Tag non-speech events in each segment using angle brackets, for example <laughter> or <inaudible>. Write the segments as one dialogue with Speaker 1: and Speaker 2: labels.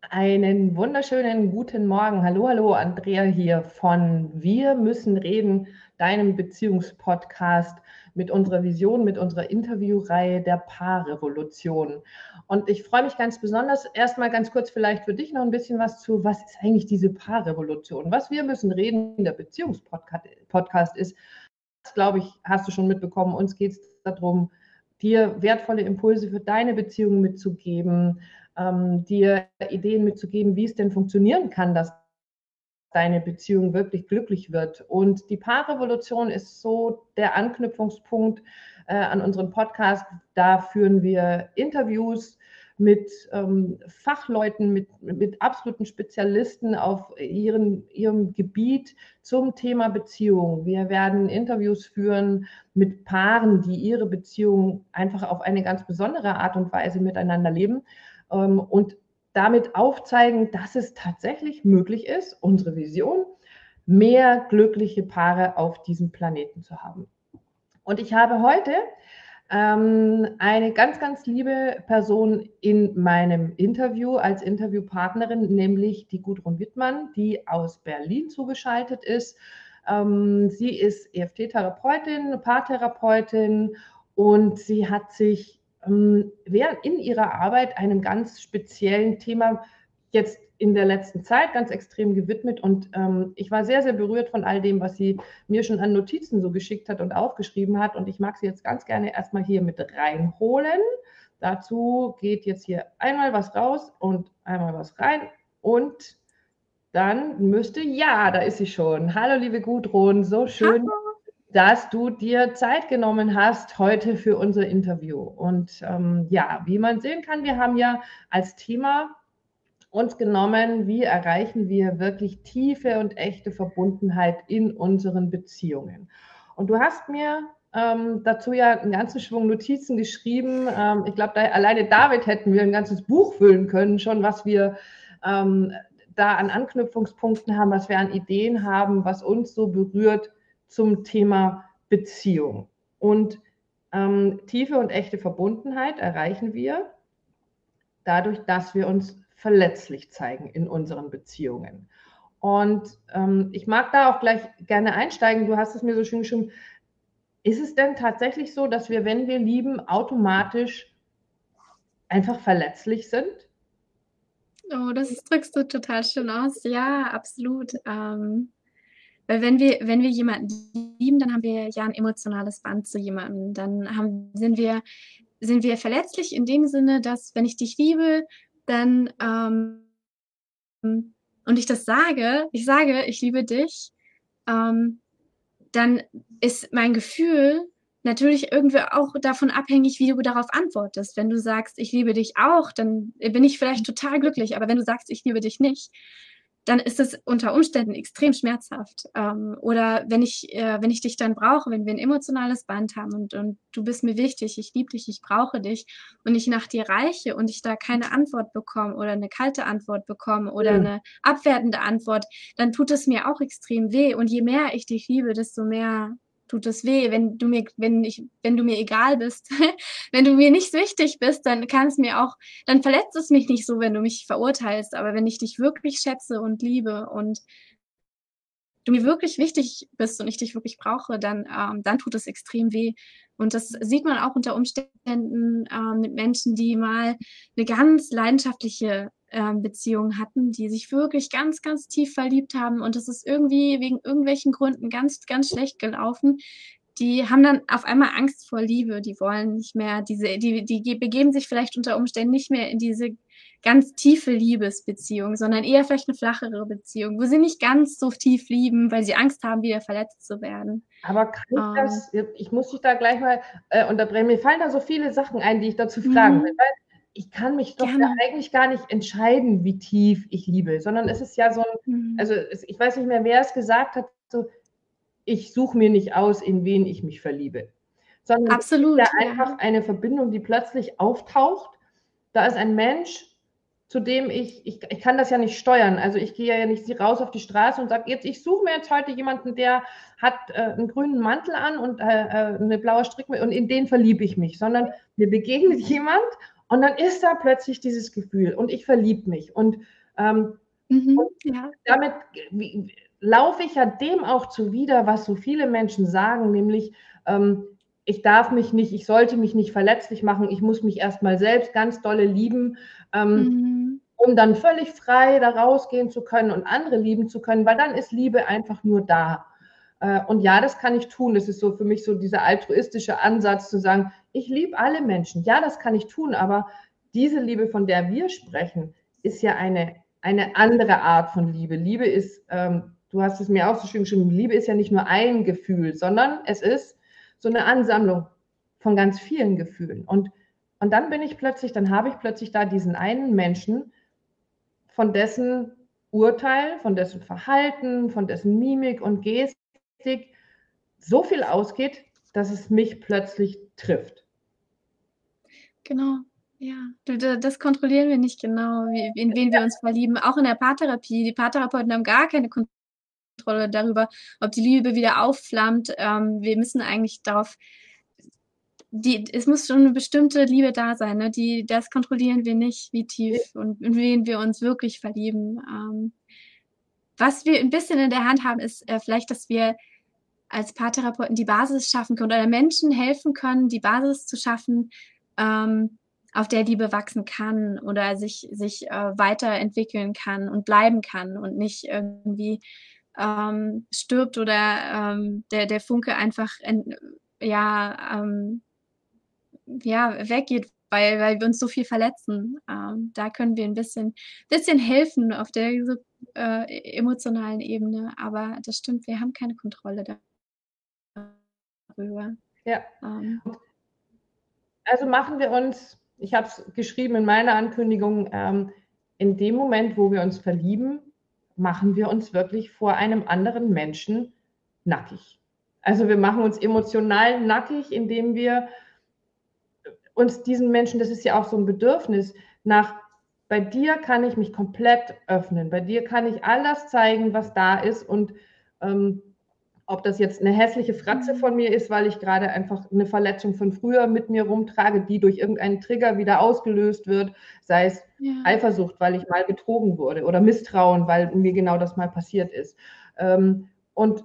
Speaker 1: Einen wunderschönen guten Morgen. Hallo, hallo, Andrea hier von Wir müssen reden, deinem Beziehungspodcast mit unserer Vision, mit unserer Interviewreihe der Paarrevolution. Und ich freue mich ganz besonders, erstmal ganz kurz vielleicht für dich noch ein bisschen was zu, was ist eigentlich diese Paarrevolution? Was wir müssen reden, der Beziehungspodcast ist, das glaube ich, hast du schon mitbekommen, uns geht es darum, dir wertvolle Impulse für deine Beziehung mitzugeben, ähm, dir Ideen mitzugeben, wie es denn funktionieren kann, dass deine Beziehung wirklich glücklich wird. Und die Paarrevolution ist so der Anknüpfungspunkt äh, an unseren Podcast. Da führen wir Interviews mit ähm, Fachleuten, mit, mit absoluten Spezialisten auf ihren, ihrem Gebiet zum Thema Beziehung. Wir werden Interviews führen mit Paaren, die ihre Beziehung einfach auf eine ganz besondere Art und Weise miteinander leben ähm, und damit aufzeigen, dass es tatsächlich möglich ist, unsere Vision, mehr glückliche Paare auf diesem Planeten zu haben. Und ich habe heute ähm, eine ganz, ganz liebe Person in meinem Interview als Interviewpartnerin, nämlich die Gudrun Wittmann, die aus Berlin zugeschaltet ist. Ähm, sie ist EFT-Therapeutin, Paartherapeutin und sie hat sich während in ihrer Arbeit einem ganz speziellen Thema jetzt in der letzten Zeit ganz extrem gewidmet und ähm, ich war sehr, sehr berührt von all dem, was sie mir schon an Notizen so geschickt hat und aufgeschrieben hat und ich mag sie jetzt ganz gerne erstmal hier mit reinholen. Dazu geht jetzt hier einmal was raus und einmal was rein und dann müsste, ja, da ist sie schon. Hallo, liebe Gudrun, so schön. Hallo dass du dir Zeit genommen hast heute für unser Interview. Und ähm, ja, wie man sehen kann, wir haben ja als Thema uns genommen, wie erreichen wir wirklich tiefe und echte Verbundenheit in unseren Beziehungen. Und du hast mir ähm, dazu ja einen ganzen Schwung Notizen geschrieben. Ähm, ich glaube, da, alleine David hätten wir ein ganzes Buch füllen können, schon was wir ähm, da an Anknüpfungspunkten haben, was wir an Ideen haben, was uns so berührt zum Thema Beziehung. Und ähm, tiefe und echte Verbundenheit erreichen wir dadurch, dass wir uns verletzlich zeigen in unseren Beziehungen. Und ähm, ich mag da auch gleich gerne einsteigen. Du hast es mir so schön geschrieben. Ist es denn tatsächlich so, dass wir, wenn wir lieben, automatisch einfach verletzlich sind?
Speaker 2: Oh, das drückst du total schön aus. Ja, absolut. Ähm, weil wenn wir, wenn wir jemanden lieben, dann haben wir ja ein emotionales Band zu jemandem. Dann haben, sind, wir, sind wir verletzlich in dem Sinne, dass wenn ich dich liebe, dann ähm, und ich das sage, ich sage, ich liebe dich, ähm, dann ist mein Gefühl natürlich irgendwie auch davon abhängig, wie du darauf antwortest. Wenn du sagst, ich liebe dich auch, dann bin ich vielleicht total glücklich. Aber wenn du sagst, ich liebe dich nicht, dann ist es unter Umständen extrem schmerzhaft. Ähm, oder wenn ich, äh, wenn ich dich dann brauche, wenn wir ein emotionales Band haben und, und du bist mir wichtig, ich liebe dich, ich brauche dich und ich nach dir reiche und ich da keine Antwort bekomme oder eine kalte Antwort bekomme oder mhm. eine abwertende Antwort, dann tut es mir auch extrem weh. Und je mehr ich dich liebe, desto mehr tut es weh, wenn du mir, wenn ich, wenn du mir egal bist, <laughs> wenn du mir nicht wichtig bist, dann kann es mir auch, dann verletzt es mich nicht so, wenn du mich verurteilst. Aber wenn ich dich wirklich schätze und liebe und du mir wirklich wichtig bist und ich dich wirklich brauche, dann, ähm, dann tut es extrem weh. Und das sieht man auch unter Umständen ähm, mit Menschen, die mal eine ganz leidenschaftliche ähm, Beziehungen hatten, die sich wirklich ganz, ganz tief verliebt haben und es ist irgendwie wegen irgendwelchen Gründen ganz, ganz schlecht gelaufen. Die haben dann auf einmal Angst vor Liebe, die wollen nicht mehr diese, die, die begeben sich vielleicht unter Umständen nicht mehr in diese ganz tiefe Liebesbeziehung, sondern eher vielleicht eine flachere Beziehung, wo sie nicht ganz so tief lieben, weil sie Angst haben, wieder verletzt zu werden.
Speaker 1: Aber kann ich ähm, das, ich muss dich da gleich mal äh, unterbrechen, mir fallen da so viele Sachen ein, die ich dazu fragen mhm. will ich kann mich doch eigentlich gar nicht entscheiden, wie tief ich liebe, sondern es ist ja so ein, mhm. also es, ich weiß nicht mehr, wer es gesagt hat, so, ich suche mir nicht aus, in wen ich mich verliebe. Sondern Absolut, es ist ja einfach eine Verbindung, die plötzlich auftaucht. Da ist ein Mensch, zu dem ich, ich, ich kann das ja nicht steuern. Also ich gehe ja nicht raus auf die Straße und sage, jetzt, ich suche mir jetzt heute jemanden, der hat äh, einen grünen Mantel an und äh, äh eine blaue Strickmütze und in den verliebe ich mich, sondern mir begegnet <laughs> jemand Und dann ist da plötzlich dieses Gefühl und ich verliebe mich. Und, ähm, mhm, und ja. damit wie, laufe ich ja dem auch zuwider, was so viele Menschen sagen, nämlich ähm, ich darf mich nicht, ich sollte mich nicht verletzlich machen, ich muss mich erstmal selbst ganz dolle lieben, ähm, mhm. um dann völlig frei da rausgehen zu können und andere lieben zu können, weil dann ist Liebe einfach nur da. Äh, und ja, das kann ich tun. Das ist so für mich so dieser altruistische Ansatz zu sagen, ich liebe alle Menschen. Ja, das kann ich tun, aber diese Liebe, von der wir sprechen, ist ja eine, eine andere Art von Liebe. Liebe ist, ähm, du hast es mir auch so schön geschrieben, Liebe ist ja nicht nur ein Gefühl, sondern es ist so eine Ansammlung von ganz vielen Gefühlen. Und, und dann bin ich plötzlich, dann habe ich plötzlich da diesen einen Menschen, von dessen Urteil, von dessen Verhalten, von dessen Mimik und Gestik so viel ausgeht, dass es mich plötzlich trifft.
Speaker 2: Genau, ja. Das kontrollieren wir nicht genau, in wen wir uns verlieben. Auch in der Paartherapie. Die Paartherapeuten haben gar keine Kontrolle darüber, ob die Liebe wieder aufflammt. Ähm, wir müssen eigentlich darauf die, es muss schon eine bestimmte Liebe da sein, ne? Die, das kontrollieren wir nicht, wie tief und in wen wir uns wirklich verlieben. Was wir ein bisschen in der Hand haben, ist äh, vielleicht, dass wir als Paartherapeuten die Basis schaffen können oder Menschen helfen können, die Basis zu schaffen, ähm, auf der Liebe wachsen kann oder sich, sich äh, weiterentwickeln kann und bleiben kann und nicht irgendwie ähm, stirbt oder ähm, der, der Funke einfach in, ja, ähm, ja, weggeht, weil, weil wir uns so viel verletzen. Ähm, da können wir ein bisschen, bisschen helfen auf der äh, emotionalen Ebene. Aber das stimmt, wir haben keine Kontrolle darüber.
Speaker 1: Ja. Ähm. Also machen wir uns, ich habe es geschrieben in meiner Ankündigung, ähm, in dem Moment, wo wir uns verlieben, machen wir uns wirklich vor einem anderen Menschen nackig. Also wir machen uns emotional nackig, indem wir uns diesen Menschen, das ist ja auch so ein Bedürfnis, nach, bei dir kann ich mich komplett öffnen, bei dir kann ich all das zeigen, was da ist und ähm, ob das jetzt eine hässliche Fratze von mir ist, weil ich gerade einfach eine Verletzung von früher mit mir rumtrage, die durch irgendeinen Trigger wieder ausgelöst wird, sei es ja. Eifersucht, weil ich mal betrogen wurde oder Misstrauen, weil mir genau das mal passiert ist. Ähm, und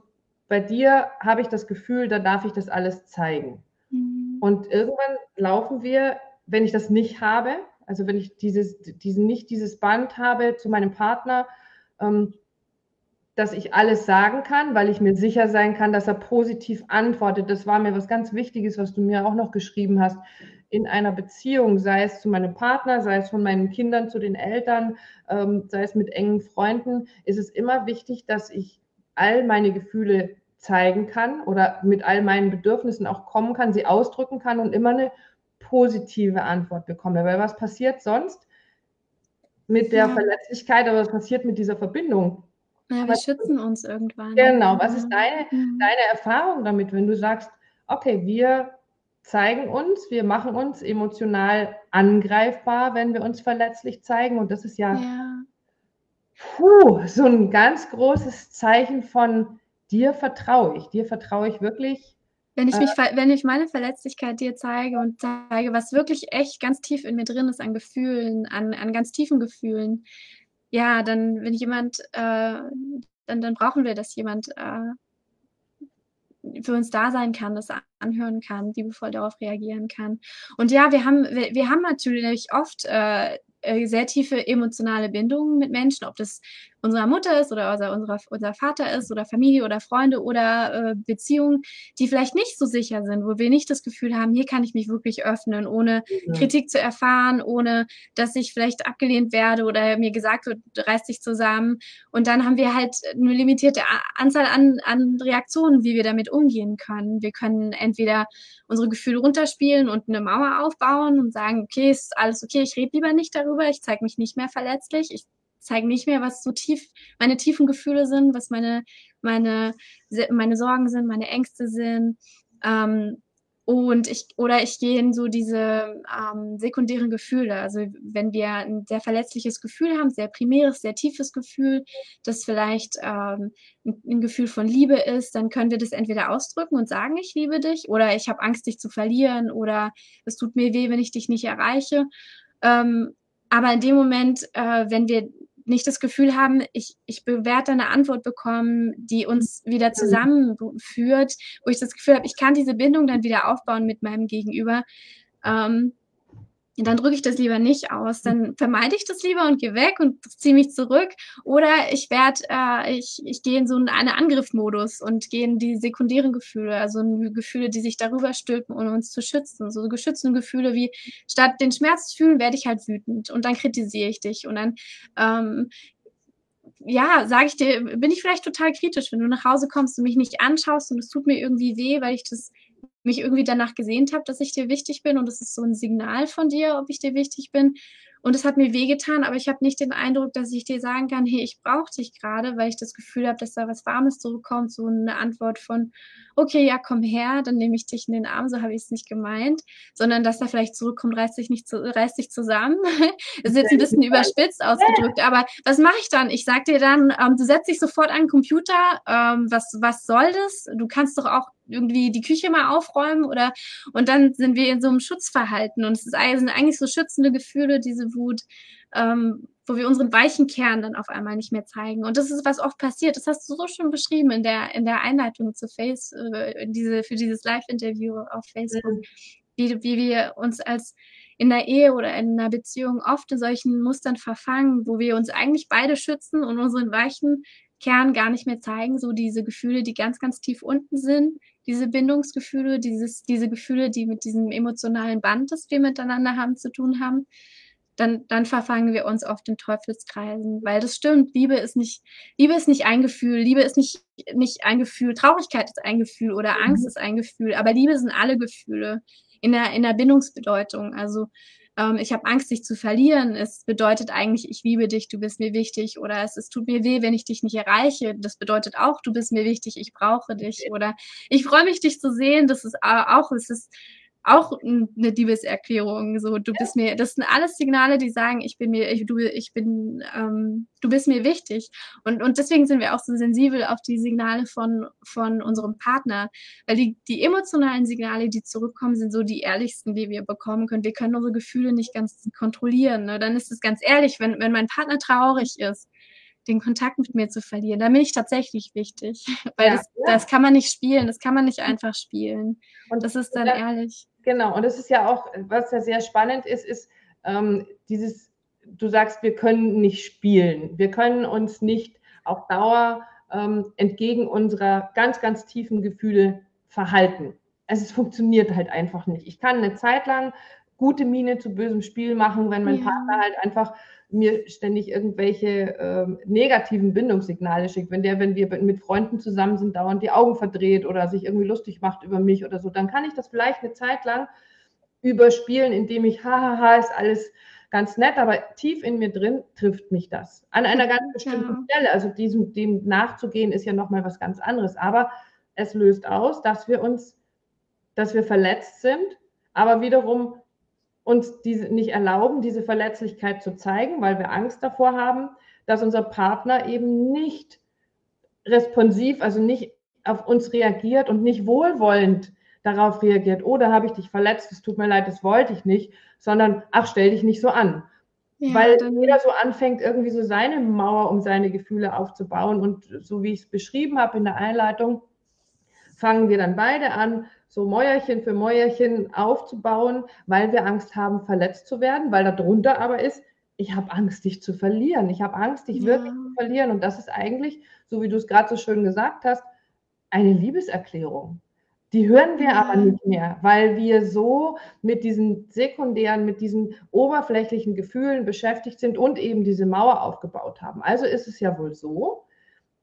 Speaker 1: bei dir habe ich das Gefühl, da darf ich das alles zeigen. Mhm. Und irgendwann laufen wir, wenn ich das nicht habe, also wenn ich dieses, diesen, nicht dieses Band habe zu meinem Partner, ähm, dass ich alles sagen kann, weil ich mir sicher sein kann, dass er positiv antwortet. Das war mir was ganz Wichtiges, was du mir auch noch geschrieben hast. In einer Beziehung, sei es zu meinem Partner, sei es von meinen Kindern zu den Eltern, ähm, sei es mit engen Freunden, ist es immer wichtig, dass ich all meine Gefühle zeigen kann oder mit all meinen Bedürfnissen auch kommen kann, sie ausdrücken kann und immer eine positive Antwort bekomme. Weil was passiert sonst mit der ja. Verletzlichkeit, aber was passiert mit dieser Verbindung?
Speaker 2: Ja, wir schützen uns irgendwann.
Speaker 1: Genau. Was ist deine, mhm. deine Erfahrung damit, wenn du sagst, okay, wir zeigen uns, wir machen uns emotional angreifbar, wenn wir uns verletzlich zeigen. Und das ist ja, ja. Puh, so ein ganz großes Zeichen von dir vertraue ich. Dir vertraue ich wirklich.
Speaker 2: Wenn ich, mich, äh, wenn ich meine Verletzlichkeit dir zeige und zeige, was wirklich echt ganz tief in mir drin ist an Gefühlen, an, an ganz tiefen Gefühlen, ja, dann, wenn jemand, äh, dann, dann brauchen wir, dass jemand äh, für uns da sein kann, das anhören kann, liebevoll darauf reagieren kann. Und ja, wir haben, wir, wir haben natürlich oft äh, sehr tiefe emotionale Bindungen mit Menschen, ob das unserer Mutter ist oder unser, unser, unser Vater ist oder Familie oder Freunde oder äh, Beziehungen, die vielleicht nicht so sicher sind, wo wir nicht das Gefühl haben, hier kann ich mich wirklich öffnen, ohne mhm. Kritik zu erfahren, ohne dass ich vielleicht abgelehnt werde oder mir gesagt wird, reiß dich zusammen. Und dann haben wir halt eine limitierte Anzahl an, an Reaktionen, wie wir damit umgehen können. Wir können entweder unsere Gefühle runterspielen und eine Mauer aufbauen und sagen, okay, ist alles okay, ich rede lieber nicht darüber, ich zeige mich nicht mehr verletzlich, ich zeige nicht mehr, was so tief meine tiefen Gefühle sind, was meine, meine, meine Sorgen sind, meine Ängste sind. Ähm, Und ich, oder ich gehe in so diese ähm, sekundären Gefühle. Also wenn wir ein sehr verletzliches Gefühl haben, sehr primäres, sehr tiefes Gefühl, das vielleicht ähm, ein, ein Gefühl von Liebe ist, dann können wir das entweder ausdrücken und sagen, ich liebe dich, oder ich habe Angst, dich zu verlieren, oder es tut mir weh, wenn ich dich nicht erreiche. Ähm, aber in dem Moment, äh, wenn wir nicht das Gefühl haben, ich, ich werde eine Antwort bekommen, die uns wieder zusammenführt, wo ich das Gefühl habe, ich kann diese Bindung dann wieder aufbauen mit meinem Gegenüber. Ähm, dann drücke ich das lieber nicht aus. Dann vermeide ich das lieber und gehe weg und ziehe mich zurück. Oder ich werde, äh, ich, ich gehe in so einen Angriffmodus und gehe in die sekundären Gefühle, also Gefühle, die sich darüber stülpen, um uns zu schützen. So geschützende Gefühle wie, statt den Schmerz zu fühlen, werde ich halt wütend und dann kritisiere ich dich und dann ähm, ja, sage ich dir, bin ich vielleicht total kritisch, wenn du nach Hause kommst und mich nicht anschaust und es tut mir irgendwie weh, weil ich das mich irgendwie danach gesehnt habe, dass ich dir wichtig bin und es ist so ein Signal von dir, ob ich dir wichtig bin. Und es hat mir wehgetan, aber ich habe nicht den Eindruck, dass ich dir sagen kann, hey, ich brauche dich gerade, weil ich das Gefühl habe, dass da was Warmes zurückkommt, so eine Antwort von, okay, ja, komm her, dann nehme ich dich in den Arm, so habe ich es nicht gemeint, sondern dass da vielleicht zurückkommt, reiß dich nicht, zu, reiß dich zusammen. das <laughs> ist jetzt ein bisschen überspitzt ausgedrückt, aber was mache ich dann? Ich sag dir dann, ähm, du setzt dich sofort an den Computer, ähm, was, was soll das? Du kannst doch auch irgendwie die Küche mal aufräumen oder und dann sind wir in so einem Schutzverhalten und es ist, sind eigentlich so schützende Gefühle, diese Wut, ähm, wo wir unseren weichen Kern dann auf einmal nicht mehr zeigen. Und das ist, was oft passiert. Das hast du so schön beschrieben in der, in der Einleitung zu Face, äh, diese, für dieses Live-Interview auf Facebook, mhm. wie, wie wir uns als in der Ehe oder in einer Beziehung oft in solchen Mustern verfangen, wo wir uns eigentlich beide schützen und unseren weichen Kern gar nicht mehr zeigen, so diese Gefühle, die ganz, ganz tief unten sind, diese Bindungsgefühle, dieses, diese Gefühle, die mit diesem emotionalen Band, das wir miteinander haben, zu tun haben, dann, dann verfangen wir uns oft in Teufelskreisen, weil das stimmt. Liebe ist nicht, Liebe ist nicht ein Gefühl, Liebe ist nicht, nicht ein Gefühl, Traurigkeit ist ein Gefühl oder Angst mhm. ist ein Gefühl, aber Liebe sind alle Gefühle in der, in der Bindungsbedeutung. Also ähm, ich habe Angst, dich zu verlieren. Es bedeutet eigentlich, ich liebe dich, du bist mir wichtig. Oder es, es tut mir weh, wenn ich dich nicht erreiche. Das bedeutet auch, du bist mir wichtig, ich brauche dich. Oder ich freue mich, dich zu sehen. Das ist auch, es ist auch eine Liebeserklärung. So, du bist mir, das sind alles Signale, die sagen, ich bin mir, ich, du, ich bin, ähm, du bist mir wichtig. Und, und deswegen sind wir auch so sensibel auf die Signale von, von unserem Partner. Weil die, die emotionalen Signale, die zurückkommen, sind so die ehrlichsten, die wir bekommen können. Wir können unsere Gefühle nicht ganz kontrollieren. Ne? Dann ist es ganz ehrlich, wenn, wenn mein Partner traurig ist, den Kontakt mit mir zu verlieren. Da bin ich tatsächlich wichtig, <laughs> weil ja, das, ja. das kann man nicht spielen, das kann man nicht einfach spielen. Und das ist dann ehrlich.
Speaker 1: Genau, und das ist ja auch, was ja sehr spannend ist, ist ähm, dieses, du sagst, wir können nicht spielen, wir können uns nicht auf Dauer ähm, entgegen unserer ganz, ganz tiefen Gefühle verhalten. Also es funktioniert halt einfach nicht. Ich kann eine Zeit lang gute Miene zu bösem Spiel machen, wenn mein ja. Partner halt einfach mir ständig irgendwelche ähm, negativen Bindungssignale schickt. Wenn der, wenn wir mit Freunden zusammen sind, dauernd die Augen verdreht oder sich irgendwie lustig macht über mich oder so, dann kann ich das vielleicht eine Zeit lang überspielen, indem ich, hahaha, ist alles ganz nett, aber tief in mir drin trifft mich das. An einer ganz bestimmten ja. Stelle. Also diesem, dem nachzugehen, ist ja nochmal was ganz anderes. Aber es löst aus, dass wir uns, dass wir verletzt sind, aber wiederum uns diese nicht erlauben, diese Verletzlichkeit zu zeigen, weil wir Angst davor haben, dass unser Partner eben nicht responsiv, also nicht auf uns reagiert und nicht wohlwollend darauf reagiert, oh, da habe ich dich verletzt, es tut mir leid, das wollte ich nicht, sondern ach, stell dich nicht so an. Ja, weil jeder so anfängt, irgendwie so seine Mauer um seine Gefühle aufzubauen. Und so wie ich es beschrieben habe in der Einleitung, fangen wir dann beide an, so Mäuerchen für Mäuerchen aufzubauen, weil wir Angst haben, verletzt zu werden, weil darunter aber ist, ich habe Angst, dich zu verlieren. Ich habe Angst, dich ja. wirklich zu verlieren. Und das ist eigentlich, so wie du es gerade so schön gesagt hast, eine Liebeserklärung. Die hören wir ja. aber nicht mehr, weil wir so mit diesen sekundären, mit diesen oberflächlichen Gefühlen beschäftigt sind und eben diese Mauer aufgebaut haben. Also ist es ja wohl so,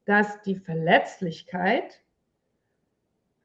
Speaker 1: dass die Verletzlichkeit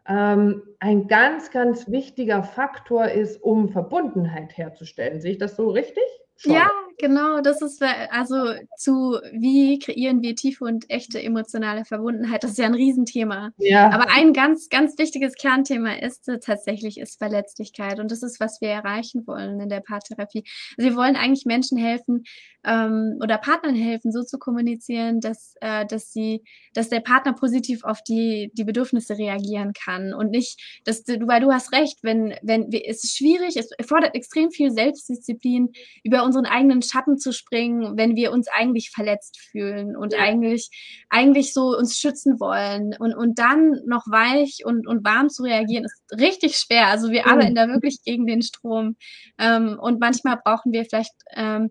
Speaker 1: ähm, ein ganz, ganz wichtiger Faktor ist, um Verbundenheit herzustellen. Sehe ich das so richtig?
Speaker 2: Schon. Ja, genau, das ist also zu wie kreieren wir tiefe und echte emotionale Verbundenheit, das ist ja ein Riesenthema. Ja. Aber ein ganz, ganz wichtiges Kernthema ist äh, tatsächlich ist Verletzlichkeit und das ist, was wir erreichen wollen in der Paartherapie. Also wir wollen eigentlich Menschen helfen ähm, oder Partnern helfen, so zu kommunizieren, dass, äh, dass sie, dass der Partner positiv auf die, die Bedürfnisse reagieren kann und nicht, dass du, weil du hast recht, wenn, wenn, es ist schwierig, es erfordert extrem viel Selbstdisziplin, über unseren eigenen Schatten zu springen, wenn wir uns eigentlich verletzt fühlen und ja. eigentlich, eigentlich so uns schützen wollen und, und dann noch weich und, und warm zu reagieren, ist richtig schwer. Also wir mhm. arbeiten da wirklich gegen den Strom. Ähm, und manchmal brauchen wir vielleicht ähm,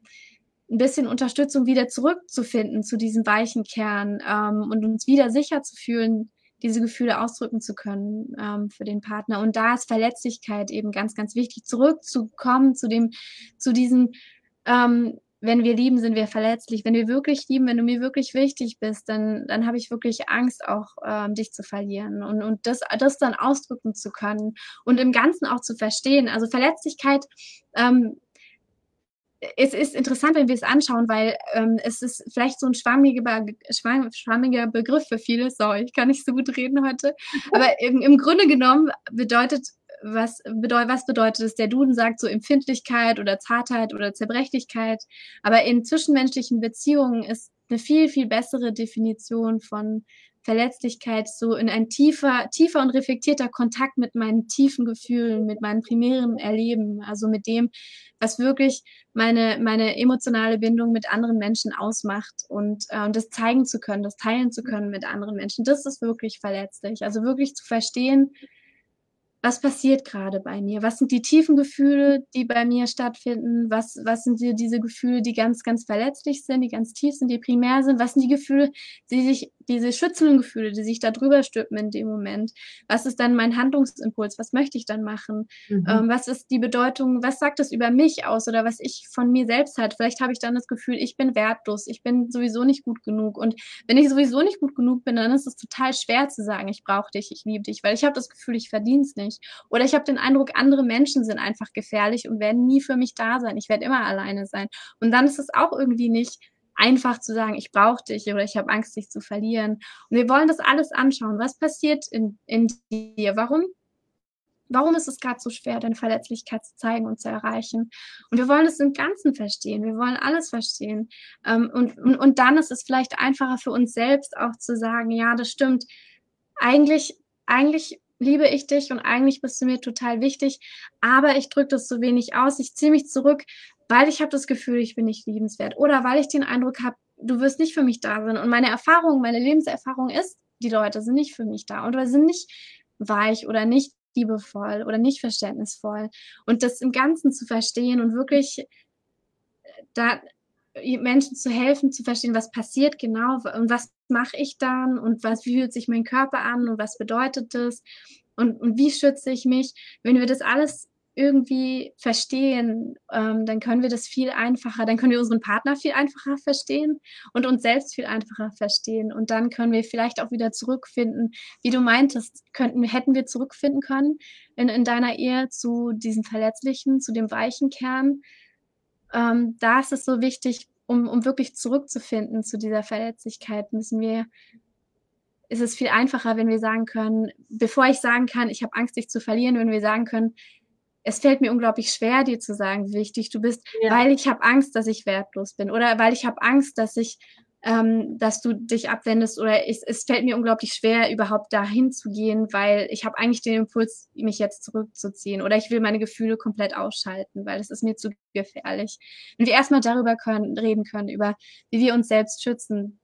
Speaker 2: ein bisschen Unterstützung wieder zurückzufinden zu diesem weichen Kern ähm, und uns wieder sicher zu fühlen, diese Gefühle ausdrücken zu können ähm, für den Partner. Und da ist Verletzlichkeit eben ganz, ganz wichtig, zurückzukommen zu dem, zu diesem ähm, wenn wir lieben, sind wir verletzlich. Wenn wir wirklich lieben, wenn du mir wirklich wichtig bist, dann, dann habe ich wirklich Angst, auch ähm, dich zu verlieren und, und das, das dann ausdrücken zu können und im Ganzen auch zu verstehen. Also Verletzlichkeit, ähm, es ist interessant, wenn wir es anschauen, weil ähm, es ist vielleicht so ein schwammiger, schwammiger Begriff für viele. Sorry, ich kann nicht so gut reden heute. <laughs> Aber im, im Grunde genommen bedeutet was, bedeutet, was bedeutet es? Der Duden sagt so Empfindlichkeit oder Zartheit oder Zerbrechlichkeit. Aber in zwischenmenschlichen Beziehungen ist eine viel, viel bessere Definition von Verletzlichkeit so in ein tiefer, tiefer und reflektierter Kontakt mit meinen tiefen Gefühlen, mit meinem primären Erleben, also mit dem, was wirklich meine, meine emotionale Bindung mit anderen Menschen ausmacht und, äh, und das zeigen zu können, das teilen zu können mit anderen Menschen. Das ist wirklich verletzlich. Also wirklich zu verstehen, was passiert gerade bei mir? Was sind die tiefen Gefühle, die bei mir stattfinden? Was, was sind die, diese Gefühle, die ganz, ganz verletzlich sind, die ganz tief sind, die primär sind? Was sind die Gefühle, die sich, diese schützenden Gefühle, die sich da drüber stülpen in dem Moment? Was ist dann mein Handlungsimpuls? Was möchte ich dann machen? Mhm. Ähm, was ist die Bedeutung? Was sagt es über mich aus oder was ich von mir selbst halt? Vielleicht habe ich dann das Gefühl, ich bin wertlos, ich bin sowieso nicht gut genug. Und wenn ich sowieso nicht gut genug bin, dann ist es total schwer zu sagen, ich brauche dich, ich liebe dich, weil ich habe das Gefühl, ich verdiene es nicht. Oder ich habe den Eindruck, andere Menschen sind einfach gefährlich und werden nie für mich da sein. Ich werde immer alleine sein. Und dann ist es auch irgendwie nicht einfach zu sagen, ich brauche dich oder ich habe Angst, dich zu verlieren. Und wir wollen das alles anschauen. Was passiert in, in dir? Warum? Warum ist es gerade so schwer, deine Verletzlichkeit zu zeigen und zu erreichen? Und wir wollen es im Ganzen verstehen. Wir wollen alles verstehen. Ähm, und, und, und dann ist es vielleicht einfacher für uns selbst auch zu sagen, ja, das stimmt. Eigentlich, eigentlich liebe ich dich und eigentlich bist du mir total wichtig, aber ich drücke das so wenig aus, ich ziehe mich zurück, weil ich habe das Gefühl, ich bin nicht liebenswert oder weil ich den Eindruck habe, du wirst nicht für mich da sein. Und meine Erfahrung, meine Lebenserfahrung ist, die Leute sind nicht für mich da oder sind nicht weich oder nicht liebevoll oder nicht verständnisvoll. Und das im Ganzen zu verstehen und wirklich da Menschen zu helfen, zu verstehen, was passiert genau und was mache ich dann und was, wie fühlt sich mein Körper an und was bedeutet das und, und wie schütze ich mich. Wenn wir das alles irgendwie verstehen, ähm, dann können wir das viel einfacher, dann können wir unseren Partner viel einfacher verstehen und uns selbst viel einfacher verstehen. Und dann können wir vielleicht auch wieder zurückfinden, wie du meintest, könnten, hätten wir zurückfinden können in, in deiner Ehe zu diesem Verletzlichen, zu dem weichen Kern. Ähm, da ist es so wichtig, um, um wirklich zurückzufinden zu dieser Verletzlichkeit, müssen wir, ist es viel einfacher, wenn wir sagen können, bevor ich sagen kann, ich habe Angst, dich zu verlieren, wenn wir sagen können, es fällt mir unglaublich schwer, dir zu sagen, wie wichtig du bist, ja. weil ich habe Angst, dass ich wertlos bin oder weil ich habe Angst, dass ich ähm, dass du dich abwendest oder ich, es fällt mir unglaublich schwer, überhaupt dahin zu gehen, weil ich habe eigentlich den Impuls, mich jetzt zurückzuziehen oder ich will meine Gefühle komplett ausschalten, weil es ist mir zu gefährlich. Wenn wir erstmal darüber können, reden können, über wie wir uns selbst schützen,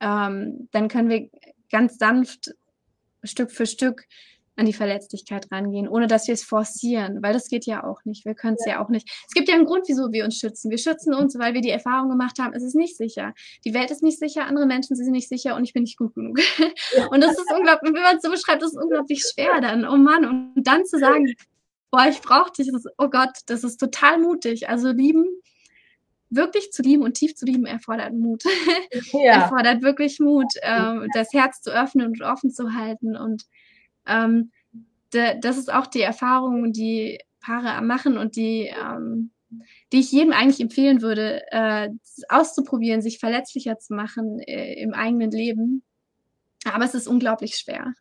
Speaker 2: ähm, dann können wir ganz sanft Stück für Stück an die Verletzlichkeit rangehen, ohne dass wir es forcieren, weil das geht ja auch nicht. Wir können es ja. ja. auch nicht. Es gibt ja einen Grund, wieso wir uns schützen. Wir schützen uns, weil wir die Erfahrung gemacht haben, es ist nicht sicher. Die Welt ist nicht sicher, andere Menschen sind nicht sicher und ich bin nicht gut genug. Ja. Und das ist unglaublich, wenn man es so beschreibt, das ist unglaublich schwer dann. Oh Mann, und dann zu sagen, boah, ich brauche dich, das, oh Gott, das ist total mutig. Also lieben, wirklich zu lieben und tief zu lieben erfordert Mut. Ja. <laughs> erfordert wirklich Mut, äh, das Herz zu öffnen und offen zu halten und ähm, de, das ist auch die Erfahrung, die Paare machen und die, ähm, die ich jedem eigentlich empfehlen würde, äh, auszuprobieren, sich verletzlicher zu machen äh, im eigenen Leben. Aber es ist unglaublich schwer.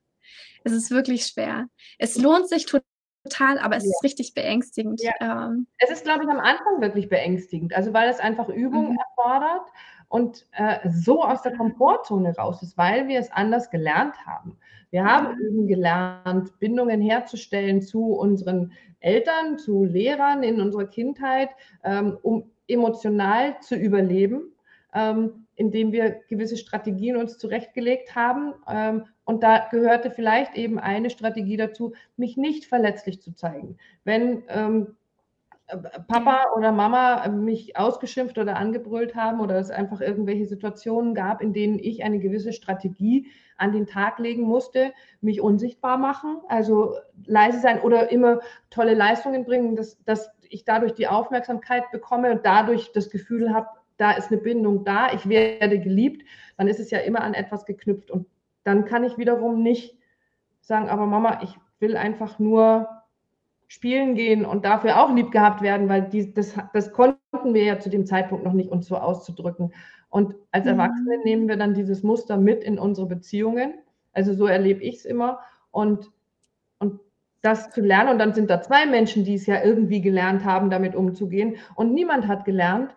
Speaker 2: Es ist wirklich schwer. Es lohnt sich total, aber es ja. ist richtig beängstigend.
Speaker 1: Ja. Ähm, es ist, glaube ich, am Anfang wirklich beängstigend, also weil es einfach Übung mhm. erfordert und äh, so aus der Komfortzone raus ist, weil wir es anders gelernt haben. Wir haben mhm. eben gelernt, Bindungen herzustellen zu unseren Eltern, zu Lehrern in unserer Kindheit, ähm, um emotional zu überleben, ähm, indem wir gewisse Strategien uns zurechtgelegt haben. Ähm, und da gehörte vielleicht eben eine Strategie dazu, mich nicht verletzlich zu zeigen. Wenn ähm, Papa oder Mama mich ausgeschimpft oder angebrüllt haben oder es einfach irgendwelche Situationen gab, in denen ich eine gewisse Strategie an den Tag legen musste, mich unsichtbar machen, also leise sein oder immer tolle Leistungen bringen, dass, dass ich dadurch die Aufmerksamkeit bekomme und dadurch das Gefühl habe, da ist eine Bindung da, ich werde geliebt, dann ist es ja immer an etwas geknüpft und dann kann ich wiederum nicht sagen, aber Mama, ich will einfach nur spielen gehen und dafür auch lieb gehabt werden, weil die, das, das konnten wir ja zu dem Zeitpunkt noch nicht, uns so auszudrücken. Und als mhm. Erwachsene mhm. nehmen wir dann dieses Muster mit in unsere Beziehungen. Also so erlebe ich es immer. Und, und das zu lernen, und dann sind da zwei Menschen, die es ja irgendwie gelernt haben, damit umzugehen. Und niemand hat gelernt,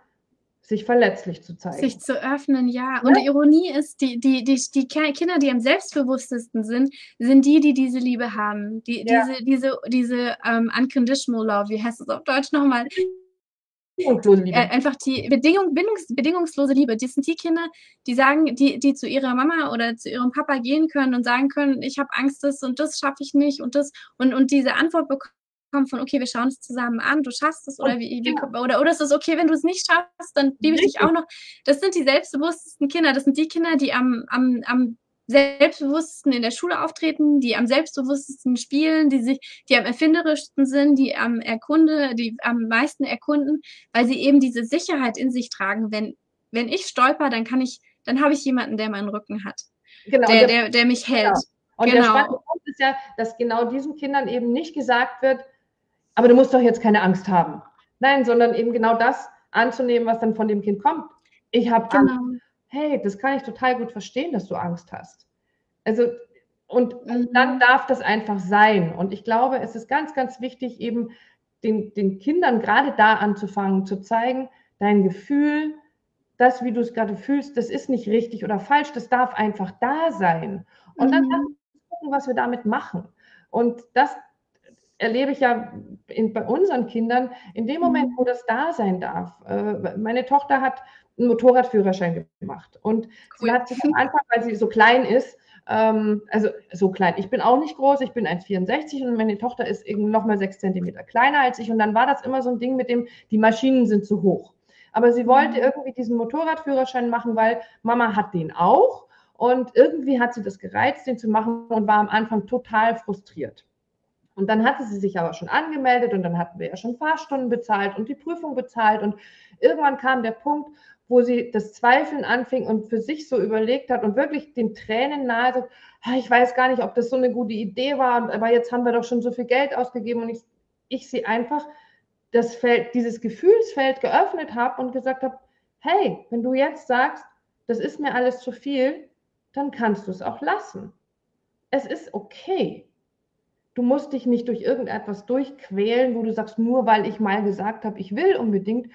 Speaker 1: sich verletzlich zu zeigen.
Speaker 2: Sich zu öffnen, ja. Und ja. die Ironie ist, die, die, die, die Kinder, die am selbstbewusstesten sind, sind die, die diese Liebe haben. Die, ja. Diese, diese, diese um, ähm, unconditional love, wie heißt es auf Deutsch nochmal? Bedingungslose Liebe. Äh, einfach die Bedingung, bindungs, bedingungslose Liebe. Die sind die Kinder, die sagen, die, die zu ihrer Mama oder zu ihrem Papa gehen können und sagen können, ich habe Angst, das und das schaffe ich nicht und das und, und diese Antwort bekommen kommt von, okay, wir schauen es zusammen an, du schaffst es oder wie, wie ja. oder, oder ist es okay, wenn du es nicht schaffst, dann liebe ich dich auch noch. Das sind die selbstbewusstesten Kinder, das sind die Kinder, die am, am, am selbstbewusstesten in der Schule auftreten, die am selbstbewusstesten spielen, die sich, die am erfinderischsten sind, die am erkunde, die am meisten erkunden, weil sie eben diese Sicherheit in sich tragen. Wenn, wenn ich stolper, dann kann ich, dann habe ich jemanden, der meinen Rücken hat. Genau, der, der, der mich hält. Genau.
Speaker 1: Und genau. der spannende Punkt ist ja, dass genau diesen Kindern eben nicht gesagt wird, aber du musst doch jetzt keine Angst haben. Nein, sondern eben genau das anzunehmen, was dann von dem Kind kommt. Ich habe genau. Angst. Hey, das kann ich total gut verstehen, dass du Angst hast. Also, und mhm. dann darf das einfach sein. Und ich glaube, es ist ganz, ganz wichtig, eben den, den Kindern gerade da anzufangen, zu zeigen, dein Gefühl, das, wie du es gerade fühlst, das ist nicht richtig oder falsch, das darf einfach da sein. Und mhm. dann gucken, was wir damit machen. Und das erlebe ich ja in, bei unseren Kindern, in dem Moment, mhm. wo das da sein darf. Äh, meine Tochter hat einen Motorradführerschein gemacht und cool. sie hat sich am Anfang, weil sie so klein ist, ähm, also so klein, ich bin auch nicht groß, ich bin 1,64 und meine Tochter ist eben noch mal sechs Zentimeter kleiner als ich und dann war das immer so ein Ding mit dem, die Maschinen sind zu hoch. Aber sie wollte mhm. irgendwie diesen Motorradführerschein machen, weil Mama hat den auch und irgendwie hat sie das gereizt, den zu machen und war am Anfang total frustriert. Und dann hatte sie sich aber schon angemeldet und dann hatten wir ja schon Fahrstunden bezahlt und die Prüfung bezahlt. Und irgendwann kam der Punkt, wo sie das Zweifeln anfing und für sich so überlegt hat und wirklich den Tränen nahe, ich weiß gar nicht, ob das so eine gute Idee war, aber jetzt haben wir doch schon so viel Geld ausgegeben und ich, ich sie einfach das Feld, dieses Gefühlsfeld geöffnet habe und gesagt habe, hey, wenn du jetzt sagst, das ist mir alles zu viel, dann kannst du es auch lassen. Es ist okay du musst dich nicht durch irgendetwas durchquälen, wo du sagst, nur weil ich mal gesagt habe, ich will unbedingt,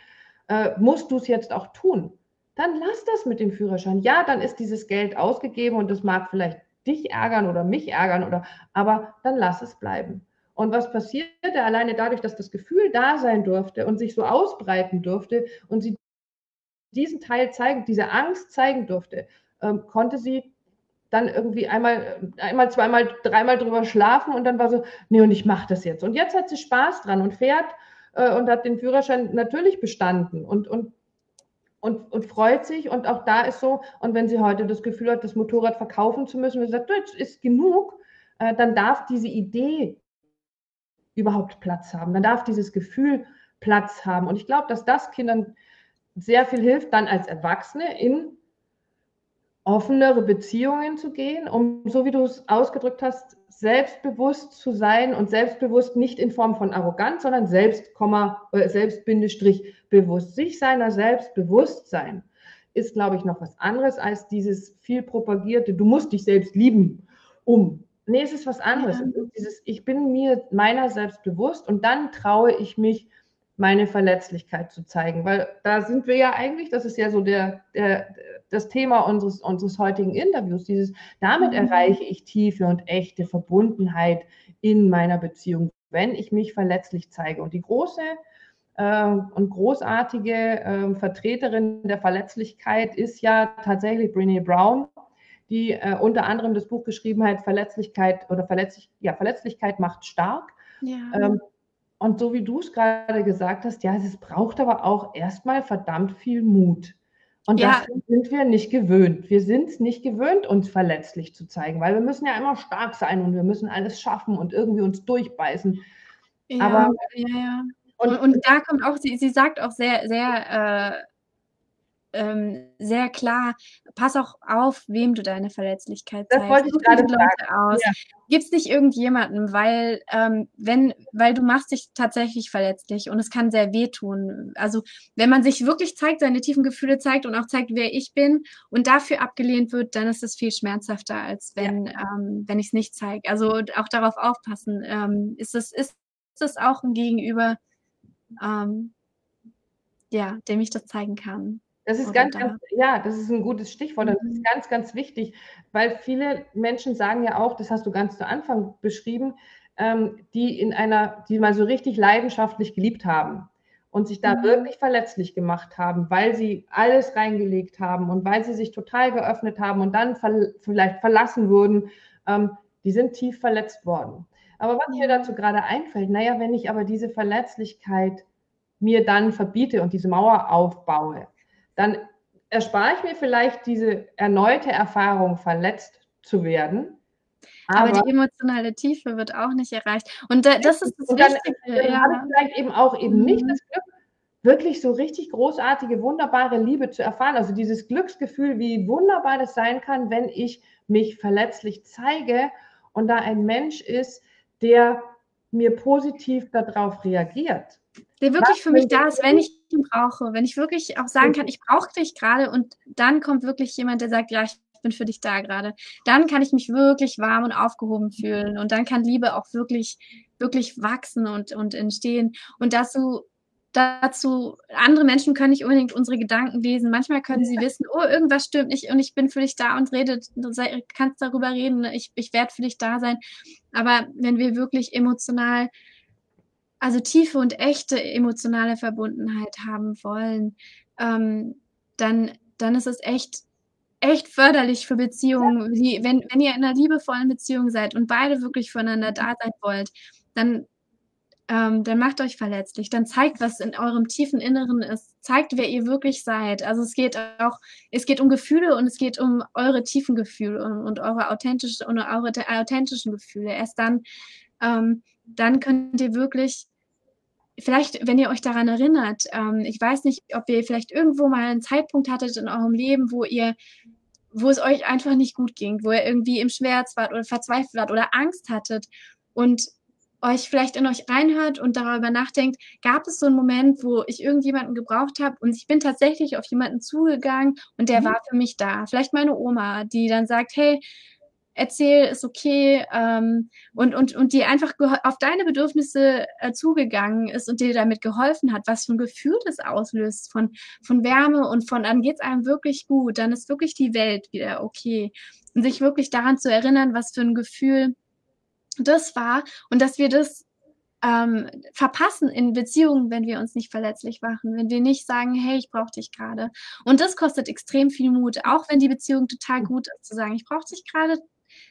Speaker 1: äh, musst du es jetzt auch tun. Dann lass das mit dem Führerschein. Ja, dann ist dieses Geld ausgegeben und das mag vielleicht dich ärgern oder mich ärgern oder, aber dann lass es bleiben. Und was passierte alleine dadurch, dass das Gefühl da sein durfte und sich so ausbreiten durfte und sie diesen Teil zeigen, diese Angst zeigen durfte, ähm, konnte sie dann irgendwie einmal, einmal, zweimal, dreimal drüber schlafen und dann war so, nee, und ich mache das jetzt. Und jetzt hat sie Spaß dran und fährt äh, und hat den Führerschein natürlich bestanden und, und, und, und freut sich. Und auch da ist so, und wenn sie heute das Gefühl hat, das Motorrad verkaufen zu müssen, und sie sagt, jetzt ist genug, äh, dann darf diese Idee überhaupt Platz haben. Dann darf dieses Gefühl Platz haben. Und ich glaube, dass das Kindern sehr viel hilft, dann als Erwachsene in offenere Beziehungen zu gehen, um, so wie du es ausgedrückt hast, selbstbewusst zu sein und selbstbewusst nicht in Form von Arroganz, sondern selbst, äh, selbst bewusst. Sich seiner Selbstbewusstsein ist, glaube ich, noch was anderes als dieses viel propagierte, du musst dich selbst lieben, um. Nee, es ist was anderes. Ja. Dieses, ich bin mir meiner selbst bewusst und dann traue ich mich, meine Verletzlichkeit zu zeigen. Weil da sind wir ja eigentlich, das ist ja so der, der, das Thema unseres, unseres heutigen Interviews, dieses, damit mhm. erreiche ich tiefe und echte Verbundenheit in meiner Beziehung, wenn ich mich verletzlich zeige. Und die große äh, und großartige äh, Vertreterin der Verletzlichkeit ist ja tatsächlich Brene Brown, die äh, unter anderem das Buch geschrieben hat, Verletzlichkeit oder Verletzlich, ja, Verletzlichkeit macht stark. Ja. Ähm, und so wie du es gerade gesagt hast, ja, es braucht aber auch erstmal verdammt viel Mut. Und ja. das sind wir nicht gewöhnt. Wir sind es nicht gewöhnt, uns verletzlich zu zeigen, weil wir müssen ja immer stark sein und wir müssen alles schaffen und irgendwie uns durchbeißen.
Speaker 2: Ja, aber ja, ja. Und, und, da kommt auch, sie, sie sagt auch sehr, sehr äh, ähm, sehr klar, pass auch auf, wem du deine Verletzlichkeit
Speaker 1: zeigst. Das wollte ich gerade
Speaker 2: Leute aus. Ja. Gib's nicht irgendjemanden, weil ähm, wenn, weil du machst dich tatsächlich verletzlich und es kann sehr wehtun. Also wenn man sich wirklich zeigt, seine tiefen Gefühle zeigt und auch zeigt, wer ich bin und dafür abgelehnt wird, dann ist es viel schmerzhafter, als wenn, ja. ähm, wenn ich es nicht zeige. Also auch darauf aufpassen. Ähm, ist es ist es auch ein Gegenüber, ähm, ja, dem ich das zeigen kann.
Speaker 1: Das ist ganz, ganz, ja, das ist ein gutes Stichwort. Das ist mhm. ganz, ganz wichtig, weil viele Menschen sagen ja auch, das hast du ganz zu Anfang beschrieben, ähm, die in einer, die mal so richtig leidenschaftlich geliebt haben und sich da mhm. wirklich verletzlich gemacht haben, weil sie alles reingelegt haben und weil sie sich total geöffnet haben und dann ver vielleicht verlassen wurden, ähm, die sind tief verletzt worden. Aber was mir dazu gerade einfällt, naja, wenn ich aber diese Verletzlichkeit mir dann verbiete und diese Mauer aufbaue, dann erspare ich mir vielleicht diese erneute Erfahrung, verletzt zu werden.
Speaker 2: Aber, aber die emotionale Tiefe wird auch nicht erreicht. Und da, das ist das und
Speaker 1: dann, Wichtige. Dann ja. habe ich vielleicht eben auch eben nicht mhm. das Glück, wirklich so richtig großartige, wunderbare Liebe zu erfahren. Also dieses Glücksgefühl, wie wunderbar das sein kann, wenn ich mich verletzlich zeige und da ein Mensch ist, der mir positiv darauf reagiert.
Speaker 2: Der wirklich für mich da ist, wenn ich ihn brauche, wenn ich wirklich auch sagen kann, ich brauche dich gerade und dann kommt wirklich jemand, der sagt, ja, ich bin für dich da gerade. Dann kann ich mich wirklich warm und aufgehoben fühlen und dann kann Liebe auch wirklich, wirklich wachsen und, und entstehen. Und dazu, dazu, andere Menschen können nicht unbedingt unsere Gedanken lesen. Manchmal können sie wissen, oh, irgendwas stimmt nicht und ich bin für dich da und redet, kannst darüber reden, ich, ich werde für dich da sein. Aber wenn wir wirklich emotional also tiefe und echte emotionale Verbundenheit haben wollen, ähm, dann, dann ist es echt, echt förderlich für Beziehungen. Wie, wenn, wenn ihr in einer liebevollen Beziehung seid und beide wirklich füreinander da sein wollt, dann, ähm, dann macht euch verletzlich. Dann zeigt, was in eurem tiefen Inneren ist. Zeigt, wer ihr wirklich seid. Also es geht auch, es geht um Gefühle und es geht um eure tiefen Gefühle und, und eure authentische und eure authentischen Gefühle. Erst dann, ähm, dann könnt ihr wirklich vielleicht, wenn ihr euch daran erinnert, ähm, ich weiß nicht, ob ihr vielleicht irgendwo mal einen Zeitpunkt hattet in eurem Leben, wo ihr, wo es euch einfach nicht gut ging, wo ihr irgendwie im Schmerz wart oder verzweifelt wart oder Angst hattet und euch vielleicht in euch reinhört und darüber nachdenkt, gab es so einen Moment, wo ich irgendjemanden gebraucht habe und ich bin tatsächlich auf jemanden zugegangen und der mhm. war für mich da. Vielleicht meine Oma, die dann sagt, hey, erzähl, ist okay ähm, und, und, und die einfach auf deine Bedürfnisse äh, zugegangen ist und dir damit geholfen hat, was für ein Gefühl das auslöst von, von Wärme und von dann geht es einem wirklich gut, dann ist wirklich die Welt wieder okay. Und sich wirklich daran zu erinnern, was für ein Gefühl das war und dass wir das ähm, verpassen in Beziehungen, wenn wir uns nicht verletzlich machen, wenn wir nicht sagen, hey, ich brauche dich gerade. Und das kostet extrem viel Mut, auch wenn die Beziehung total gut ist, zu sagen, ich brauche dich gerade,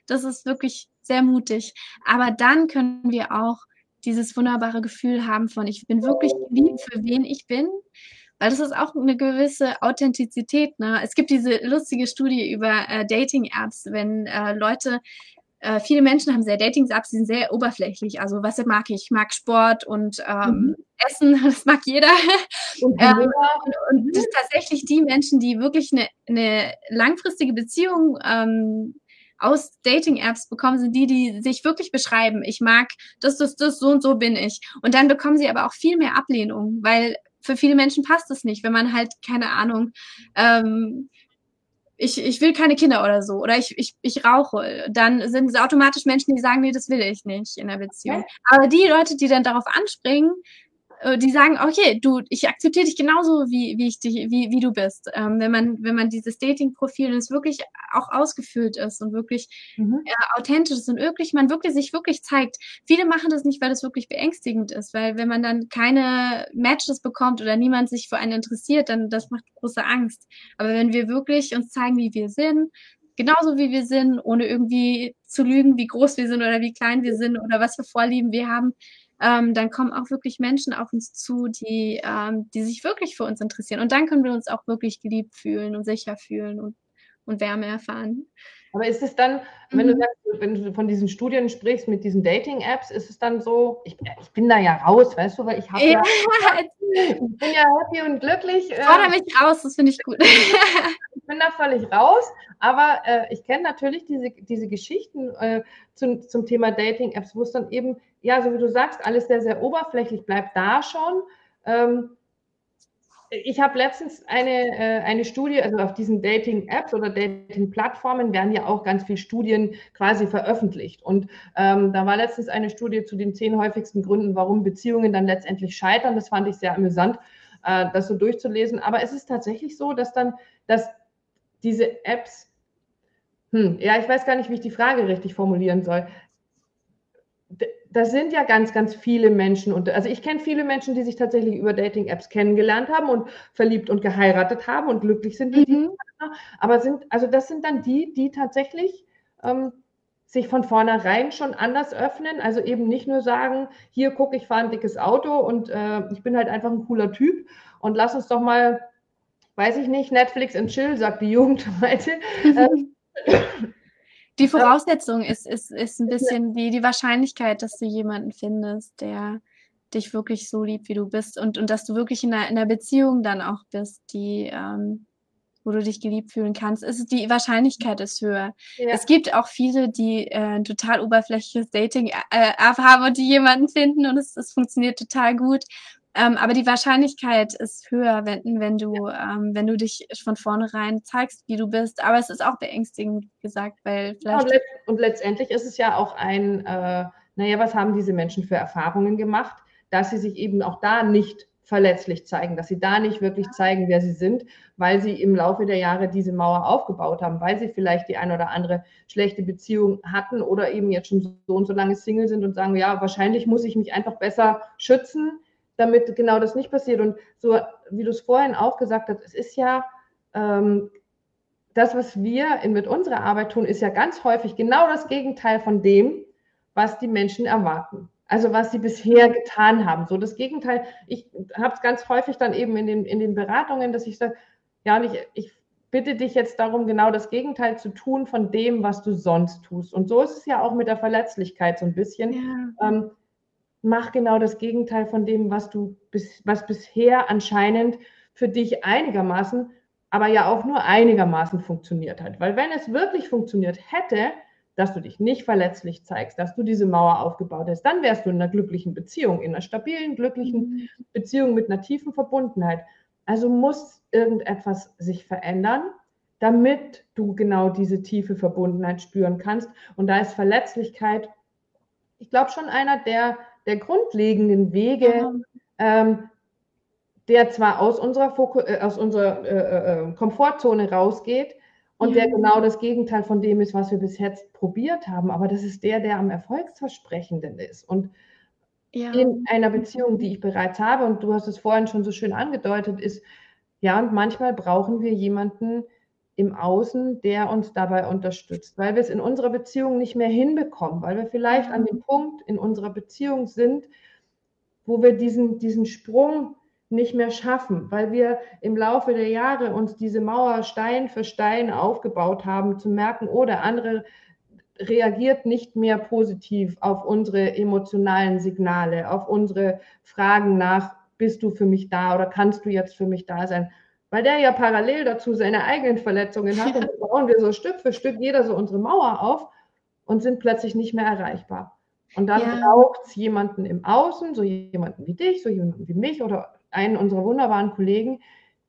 Speaker 2: das ist wirklich sehr mutig. Aber dann können wir auch dieses wunderbare Gefühl haben von, ich bin wirklich geliebt für wen ich bin. Weil das ist auch eine gewisse Authentizität. Ne? Es gibt diese lustige Studie über äh, Dating-Apps, wenn äh, Leute äh, viele Menschen haben sehr Dating-Apps, die sind sehr oberflächlich. Also was mag ich? Ich mag Sport und ähm, mhm. Essen, <laughs> das mag jeder. Und, ähm, und, und tatsächlich die Menschen, die wirklich eine, eine langfristige Beziehung ähm, aus Dating-Apps bekommen, sind die, die sich wirklich beschreiben. Ich mag das, das, das, so und so bin ich. Und dann bekommen sie aber auch viel mehr Ablehnung, weil für viele Menschen passt es nicht, wenn man halt, keine Ahnung, ähm, ich, ich will keine Kinder oder so oder ich, ich, ich rauche, dann sind es automatisch Menschen, die sagen, nee, das will ich nicht in der Beziehung. Aber die Leute, die dann darauf anspringen, die sagen, okay, du, ich akzeptiere dich genauso, wie, wie ich dich, wie, wie du bist. Ähm, wenn man, wenn man dieses Dating-Profil es wirklich auch ausgefüllt ist und wirklich mhm. äh, authentisch ist und wirklich, man wirklich sich wirklich zeigt. Viele machen das nicht, weil das wirklich beängstigend ist, weil wenn man dann keine Matches bekommt oder niemand sich für einen interessiert, dann das macht große Angst. Aber wenn wir wirklich uns zeigen, wie wir sind, genauso wie wir sind, ohne irgendwie zu lügen, wie groß wir sind oder wie klein wir sind oder was für Vorlieben wir haben, ähm, dann kommen auch wirklich Menschen auf uns zu, die, ähm, die sich wirklich für uns interessieren. Und dann können wir uns auch wirklich geliebt fühlen und sicher fühlen und, und Wärme erfahren.
Speaker 1: Aber ist es dann, wenn mhm. du sagst, wenn du von diesen Studien sprichst mit diesen Dating-Apps, ist es dann so, ich, ich, bin da ja raus, weißt du, weil ich habe ja, ja, <laughs> ich bin ja happy und glücklich.
Speaker 2: Ich fordere mich raus, das finde ich gut. <laughs>
Speaker 1: bin da völlig raus, aber äh, ich kenne natürlich diese, diese Geschichten äh, zum, zum Thema Dating-Apps, wo es dann eben, ja, so wie du sagst, alles sehr, sehr oberflächlich bleibt da schon. Ähm, ich habe letztens eine, äh, eine Studie, also auf diesen Dating-Apps oder Dating-Plattformen werden ja auch ganz viele Studien quasi veröffentlicht. Und ähm, da war letztens eine Studie zu den zehn häufigsten Gründen, warum Beziehungen dann letztendlich scheitern. Das fand ich sehr amüsant, äh, das so durchzulesen. Aber es ist tatsächlich so, dass dann, dass diese Apps, hm, ja, ich weiß gar nicht, wie ich die Frage richtig formulieren soll da sind ja ganz, ganz viele Menschen. Und, also ich kenne viele Menschen, die sich tatsächlich über Dating-Apps kennengelernt haben und verliebt und geheiratet haben und glücklich sind mhm. Aber sind, also das sind dann die, die tatsächlich ähm, sich von vornherein schon anders öffnen. Also eben nicht nur sagen, hier guck, ich fahre ein dickes Auto und äh, ich bin halt einfach ein cooler Typ und lass uns doch mal, weiß ich nicht, Netflix and Chill, sagt die Jugend <laughs> heute. Ähm,
Speaker 2: die Voraussetzung ist, ist, ist ein bisschen wie die Wahrscheinlichkeit, dass du jemanden findest, der dich wirklich so liebt, wie du bist und, und dass du wirklich in einer, in einer Beziehung dann auch bist, die, ähm, wo du dich geliebt fühlen kannst, ist die Wahrscheinlichkeit ist höher. Ja. Es gibt auch viele, die äh, ein total oberflächliches Dating äh, haben und die jemanden finden und es, es funktioniert total gut. Ähm, aber die Wahrscheinlichkeit ist höher, wenn, wenn, du, ja. ähm, wenn du dich von vornherein zeigst, wie du bist. Aber es ist auch beängstigend gesagt, weil
Speaker 1: vielleicht. Ja, und letztendlich ist es ja auch ein, äh, naja, was haben diese Menschen für Erfahrungen gemacht, dass sie sich eben auch da nicht verletzlich zeigen, dass sie da nicht wirklich zeigen, wer sie sind, weil sie im Laufe der Jahre diese Mauer aufgebaut haben, weil sie vielleicht die ein oder andere schlechte Beziehung hatten oder eben jetzt schon so und so lange Single sind und sagen, ja, wahrscheinlich muss ich mich einfach besser schützen, damit genau das nicht passiert. Und so, wie du es vorhin auch gesagt hast, es ist ja ähm, das, was wir in, mit unserer Arbeit tun, ist ja ganz häufig genau das Gegenteil von dem, was die Menschen erwarten. Also was sie bisher getan haben. So das Gegenteil. Ich habe es ganz häufig dann eben in den, in den Beratungen, dass ich sage, ja, und ich, ich bitte dich jetzt darum, genau das Gegenteil zu tun von dem, was du sonst tust. Und so ist es ja auch mit der Verletzlichkeit so ein bisschen. Ja. Ähm, mach genau das Gegenteil von dem, was du bis, was bisher anscheinend für dich einigermaßen, aber ja auch nur einigermaßen funktioniert hat. Weil wenn es wirklich funktioniert hätte, dass du dich nicht verletzlich zeigst, dass du diese Mauer aufgebaut hast, dann wärst du in einer glücklichen Beziehung, in einer stabilen, glücklichen mhm. Beziehung mit einer tiefen Verbundenheit. Also muss irgendetwas sich verändern, damit du genau diese tiefe Verbundenheit spüren kannst. Und da ist Verletzlichkeit, ich glaube, schon einer der der grundlegenden Wege, ähm, der zwar aus unserer, Foku äh, aus unserer äh, äh, äh, Komfortzone rausgeht und ja. der genau das Gegenteil von dem ist, was wir bis jetzt probiert haben, aber das ist der, der am erfolgsversprechenden ist. Und ja. in einer Beziehung, die ich bereits habe, und du hast es vorhin schon so schön angedeutet, ist, ja, und manchmal brauchen wir jemanden, im Außen, der uns dabei unterstützt, weil wir es in unserer Beziehung nicht mehr hinbekommen, weil wir vielleicht an dem Punkt in unserer Beziehung sind, wo wir diesen, diesen Sprung nicht mehr schaffen, weil wir im Laufe der Jahre uns diese Mauer Stein für Stein aufgebaut haben, zu merken, oh, der andere reagiert nicht mehr positiv auf unsere emotionalen Signale, auf unsere Fragen nach, bist du für mich da oder kannst du jetzt für mich da sein? Weil der ja parallel dazu seine eigenen Verletzungen hat und <laughs> bauen wir so Stück für Stück jeder so unsere Mauer auf und sind plötzlich nicht mehr erreichbar. Und dann ja. braucht es jemanden im Außen, so jemanden wie dich, so jemanden wie mich oder einen unserer wunderbaren Kollegen,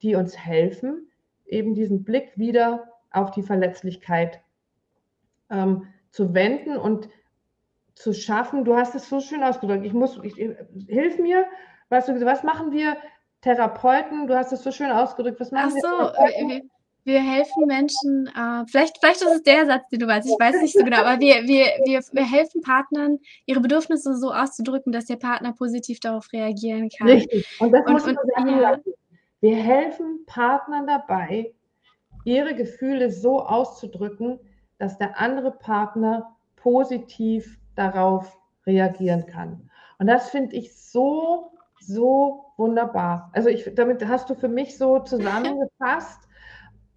Speaker 1: die uns helfen, eben diesen Blick wieder auf die Verletzlichkeit ähm, zu wenden und zu schaffen. Du hast es so schön ausgedrückt. Ich muss, ich, hilf mir, weißt du, was machen wir Therapeuten? Du hast es so schön ausgedrückt. Was machen
Speaker 2: Ach so, wir, wir helfen Menschen, äh, vielleicht, vielleicht ist es der Satz, den du weißt, ich weiß nicht so genau, aber wir, wir, wir, wir helfen Partnern, ihre Bedürfnisse so auszudrücken, dass der Partner positiv darauf reagieren kann.
Speaker 1: Richtig. Und das und, muss man sagen ja. Wir helfen Partnern dabei, ihre Gefühle so auszudrücken, dass der andere Partner positiv darauf reagieren kann. Und das finde ich so, so wunderbar. Also ich, damit hast du für mich so zusammengefasst,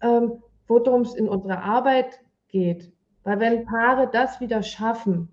Speaker 1: ähm, worum es in unserer Arbeit geht. Weil wenn Paare das wieder schaffen,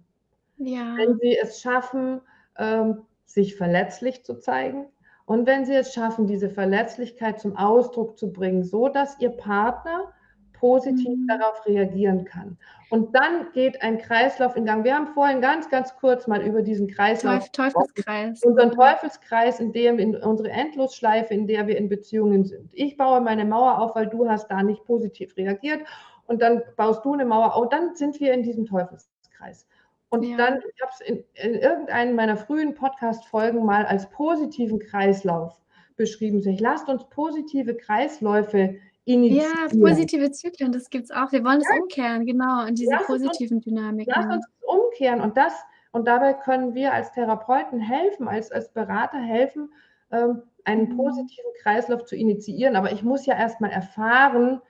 Speaker 1: ja. wenn sie es schaffen, ähm, sich verletzlich zu zeigen und wenn sie es schaffen, diese Verletzlichkeit zum Ausdruck zu bringen, so dass ihr Partner positiv mhm. darauf reagieren kann. Und dann geht ein Kreislauf in Gang. Wir haben vorhin ganz, ganz kurz mal über diesen Kreislauf.
Speaker 2: Teufelskreis.
Speaker 1: Unseren Teufelskreis, in dem in unsere Endlosschleife, in der wir in Beziehungen sind. Ich baue meine Mauer auf, weil du hast da nicht positiv reagiert. Und dann baust du eine Mauer auf. Dann sind wir in diesem Teufelskreis. Und ja. dann, ich habe es in, in irgendeinem meiner frühen Podcast-Folgen mal als positiven Kreislauf beschrieben. Ich lasst uns positive Kreisläufe
Speaker 2: initiieren. Ja, positive Zyklen, das gibt es auch. Wir wollen das ja. umkehren, genau, in diese lass positiven uns, Dynamiken.
Speaker 1: Lass uns umkehren und das, und dabei können wir als Therapeuten helfen, als, als Berater helfen, ähm, einen mhm. positiven Kreislauf zu initiieren. Aber ich muss ja erstmal erfahren,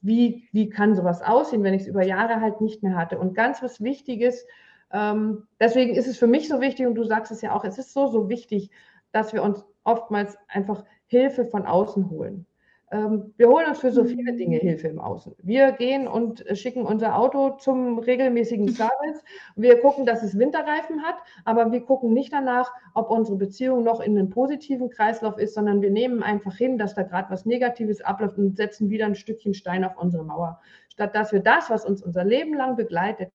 Speaker 1: wie, wie kann sowas aussehen, wenn ich es über Jahre halt nicht mehr hatte. Und ganz was Wichtiges, ähm, deswegen ist es für mich so wichtig, und du sagst es ja auch, es ist so, so wichtig, dass wir uns oftmals einfach Hilfe von außen holen. Ähm, wir holen uns für so viele Dinge mhm. Hilfe im Außen. Wir gehen und schicken unser Auto zum regelmäßigen Service. Wir gucken, dass es Winterreifen hat, aber wir gucken nicht danach, ob unsere Beziehung noch in einem positiven Kreislauf ist, sondern wir nehmen einfach hin, dass da gerade was Negatives abläuft und setzen wieder ein Stückchen Stein auf unsere Mauer. Statt dass wir das, was uns unser Leben lang begleitet,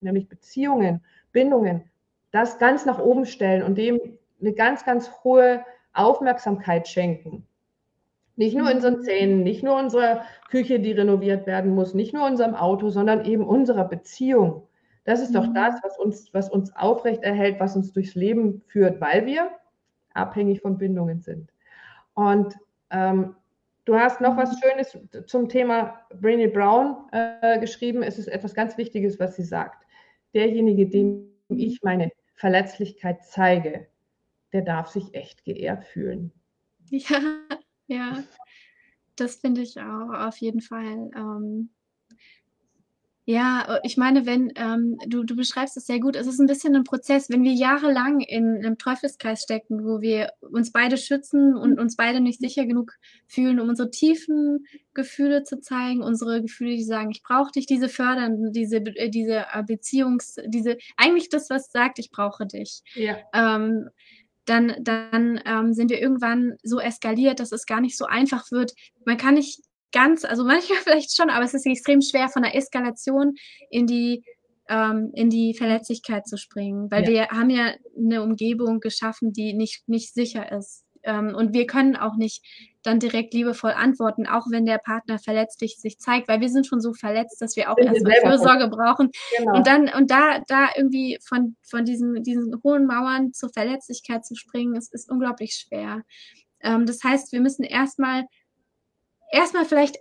Speaker 1: nämlich Beziehungen, Bindungen, das ganz nach oben stellen und dem eine ganz, ganz hohe Aufmerksamkeit schenken nicht nur unseren. Zähnen, nicht nur unserer Küche, die renoviert werden muss, nicht nur unserem Auto, sondern eben unserer Beziehung. Das ist doch das, mhm. was uns, was uns aufrechterhält, was uns durchs Leben führt, weil wir abhängig von Bindungen sind. Und ähm, du hast noch was mhm. Schönes zum Thema Brené Brown äh, geschrieben. Es ist etwas ganz Wichtiges, was sie sagt. Derjenige, dem ich meine Verletzlichkeit zeige, der darf sich echt geehrt fühlen.
Speaker 2: Ja, ja, das finde ich auch auf jeden Fall. Ähm, ja, ich meine, wenn ähm, du, du beschreibst es sehr gut, es ist ein bisschen ein Prozess, wenn wir jahrelang in einem Teufelskreis stecken, wo wir uns beide schützen und uns beide nicht sicher genug fühlen, um unsere tiefen Gefühle zu zeigen, unsere Gefühle, die sagen, ich brauche dich, diese fördern, diese, äh, diese Beziehungs, diese, eigentlich das, was sagt, ich brauche dich. Ja. Ähm, dann, dann ähm, sind wir irgendwann so eskaliert, dass es gar nicht so einfach wird. Man kann nicht ganz, also manchmal <laughs> vielleicht schon, aber es ist extrem schwer, von der Eskalation in die ähm, in die Verletzlichkeit zu springen, weil ja. wir haben ja eine Umgebung geschaffen, die nicht, nicht sicher ist. Ähm, und wir können auch nicht dann direkt liebevoll antworten, auch wenn der Partner verletzlich sich zeigt, weil wir sind schon so verletzt, dass wir auch erstmal Fürsorge brauchen. Genau. Und dann, und da, da irgendwie von, von diesen, diesen hohen Mauern zur Verletzlichkeit zu springen, ist, ist unglaublich schwer. Ähm, das heißt, wir müssen erstmal, erstmal vielleicht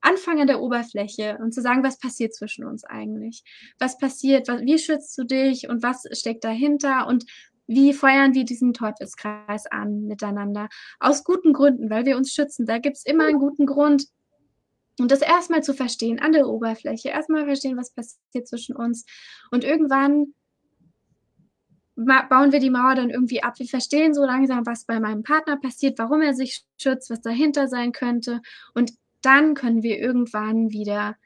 Speaker 2: anfangen an der Oberfläche und zu sagen, was passiert zwischen uns eigentlich? Was passiert? Was, wie schützt du dich und was steckt dahinter? Und wie feuern wir diesen Teufelskreis an miteinander? Aus guten Gründen, weil wir uns schützen. Da gibt es immer einen guten Grund. Und das erstmal zu verstehen, an der Oberfläche, erstmal verstehen, was passiert zwischen uns. Und irgendwann bauen wir die Mauer dann irgendwie ab. Wir verstehen so langsam, was bei meinem Partner passiert, warum er sich schützt, was dahinter sein könnte. Und dann können wir irgendwann wieder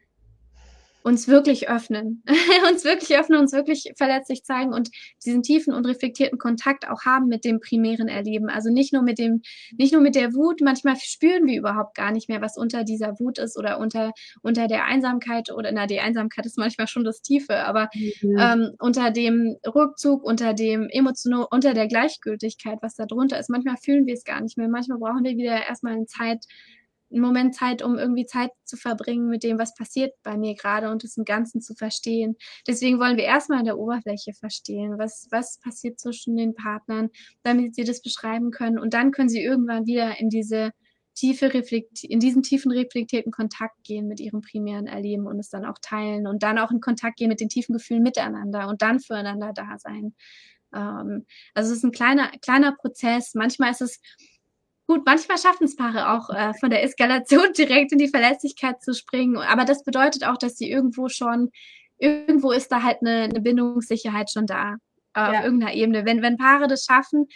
Speaker 2: uns wirklich öffnen, <laughs> uns wirklich öffnen, uns wirklich verletzlich zeigen und diesen tiefen und reflektierten Kontakt auch haben mit dem primären Erleben. Also nicht nur mit dem, nicht nur mit der Wut. Manchmal spüren wir überhaupt gar nicht mehr, was unter dieser Wut ist oder unter, unter der Einsamkeit oder, na, die Einsamkeit ist manchmal schon das Tiefe, aber mhm. ähm, unter dem Rückzug, unter dem emotional, unter der Gleichgültigkeit, was da drunter ist. Manchmal fühlen wir es gar nicht mehr. Manchmal brauchen wir wieder erstmal eine Zeit, einen Moment Zeit, um irgendwie Zeit zu verbringen mit dem, was passiert bei mir gerade und es im Ganzen zu verstehen. Deswegen wollen wir erstmal an der Oberfläche verstehen, was, was passiert zwischen den Partnern, damit sie das beschreiben können. Und dann können sie irgendwann wieder in diese tiefe Reflekt in diesen tiefen reflektierten Kontakt gehen mit ihrem primären Erleben und es dann auch teilen und dann auch in Kontakt gehen mit den tiefen Gefühlen miteinander und dann füreinander da sein. Ähm, also es ist ein kleiner, kleiner Prozess. Manchmal ist es Gut, manchmal schaffen es Paare auch äh, von der Eskalation <laughs> direkt in die Verlässlichkeit zu springen. Aber das bedeutet auch, dass sie irgendwo schon, irgendwo ist da halt eine, eine Bindungssicherheit schon da äh, ja. auf irgendeiner Ebene. Wenn, wenn Paare das schaffen,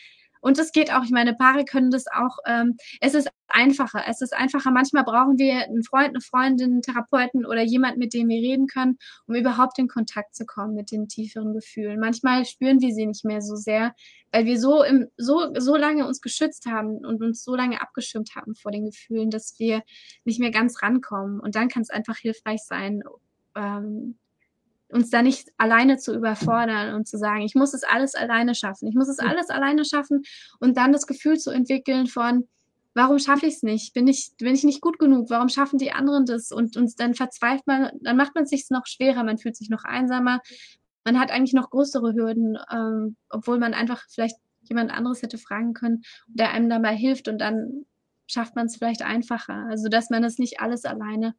Speaker 2: und es geht auch, ich meine, Paare können das auch, ähm, es ist einfacher. Es ist einfacher. Manchmal brauchen wir einen Freund, eine Freundin, einen Therapeuten oder jemand, mit dem wir reden können, um überhaupt in Kontakt zu kommen mit den tieferen Gefühlen. Manchmal spüren wir sie nicht mehr so sehr, weil wir so im, so, so lange uns geschützt haben und uns so lange abgeschirmt haben vor den Gefühlen, dass wir nicht mehr ganz rankommen. Und dann kann es einfach hilfreich sein, ähm, uns da nicht alleine zu überfordern und zu sagen, ich muss es alles alleine schaffen. Ich muss es alles alleine schaffen und dann das Gefühl zu entwickeln von, warum schaffe ich es nicht? Bin ich, bin ich nicht gut genug? Warum schaffen die anderen das? Und, und dann verzweifelt man, dann macht man es sich noch schwerer, man fühlt sich noch einsamer, man hat eigentlich noch größere Hürden, ähm, obwohl man einfach vielleicht jemand anderes hätte fragen können, der einem dabei hilft und dann schafft man es vielleicht einfacher. Also dass man es nicht alles alleine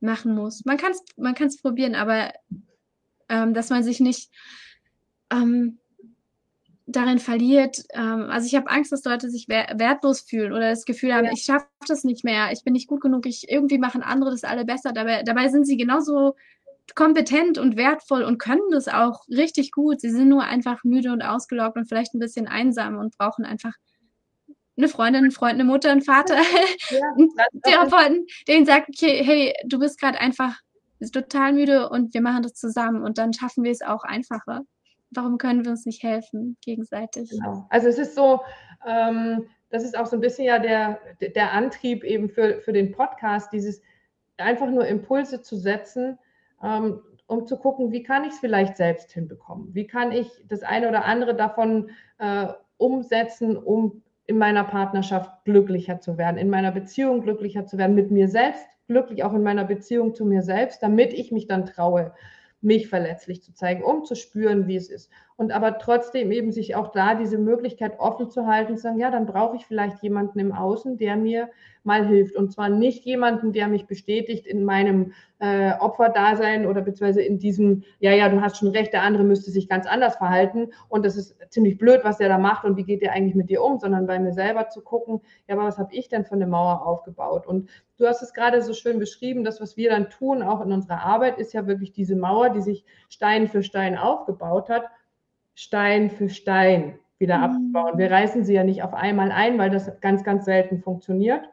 Speaker 2: machen muss. Man kann es man kann's probieren, aber ähm, dass man sich nicht ähm, darin verliert. Ähm, also ich habe Angst, dass Leute sich wertlos fühlen oder das Gefühl haben, ja. ich schaffe das nicht mehr, ich bin nicht gut genug, ich irgendwie machen andere das alle besser. Dabei, dabei sind sie genauso kompetent und wertvoll und können das auch richtig gut. Sie sind nur einfach müde und ausgelaugt und vielleicht ein bisschen einsam und brauchen einfach eine Freundin, einen Freund, eine Mutter, einen Vater, ja, <laughs> der ihnen sagt, okay, hey, du bist gerade einfach total müde und wir machen das zusammen und dann schaffen wir es auch einfacher. Warum können wir uns nicht helfen gegenseitig?
Speaker 1: Genau. Also es ist so, ähm, das ist auch so ein bisschen ja der, der Antrieb eben für, für den Podcast, dieses einfach nur Impulse zu setzen, ähm, um zu gucken, wie kann ich es vielleicht selbst hinbekommen? Wie kann ich das eine oder andere davon äh, umsetzen, um in meiner Partnerschaft glücklicher zu werden, in meiner Beziehung glücklicher zu werden, mit mir selbst glücklich, auch in meiner Beziehung zu mir selbst, damit ich mich dann traue, mich verletzlich zu zeigen, um zu spüren, wie es ist. Und aber trotzdem eben sich auch da diese Möglichkeit offen zu halten, zu sagen, ja, dann brauche ich vielleicht jemanden im Außen, der mir mal hilft. Und zwar nicht jemanden, der mich bestätigt in meinem äh, Opferdasein oder beziehungsweise in diesem, ja, ja, du hast schon recht, der andere müsste sich ganz anders verhalten und das ist ziemlich blöd, was der da macht und wie geht der eigentlich mit dir um, sondern bei mir selber zu gucken, ja, aber was habe ich denn für eine Mauer aufgebaut? Und du hast es gerade so schön beschrieben, das, was wir dann tun, auch in unserer Arbeit, ist ja wirklich diese Mauer, die sich Stein für Stein aufgebaut hat, Stein für Stein wieder mhm. abzubauen. Wir reißen sie ja nicht auf einmal ein, weil das ganz, ganz selten funktioniert,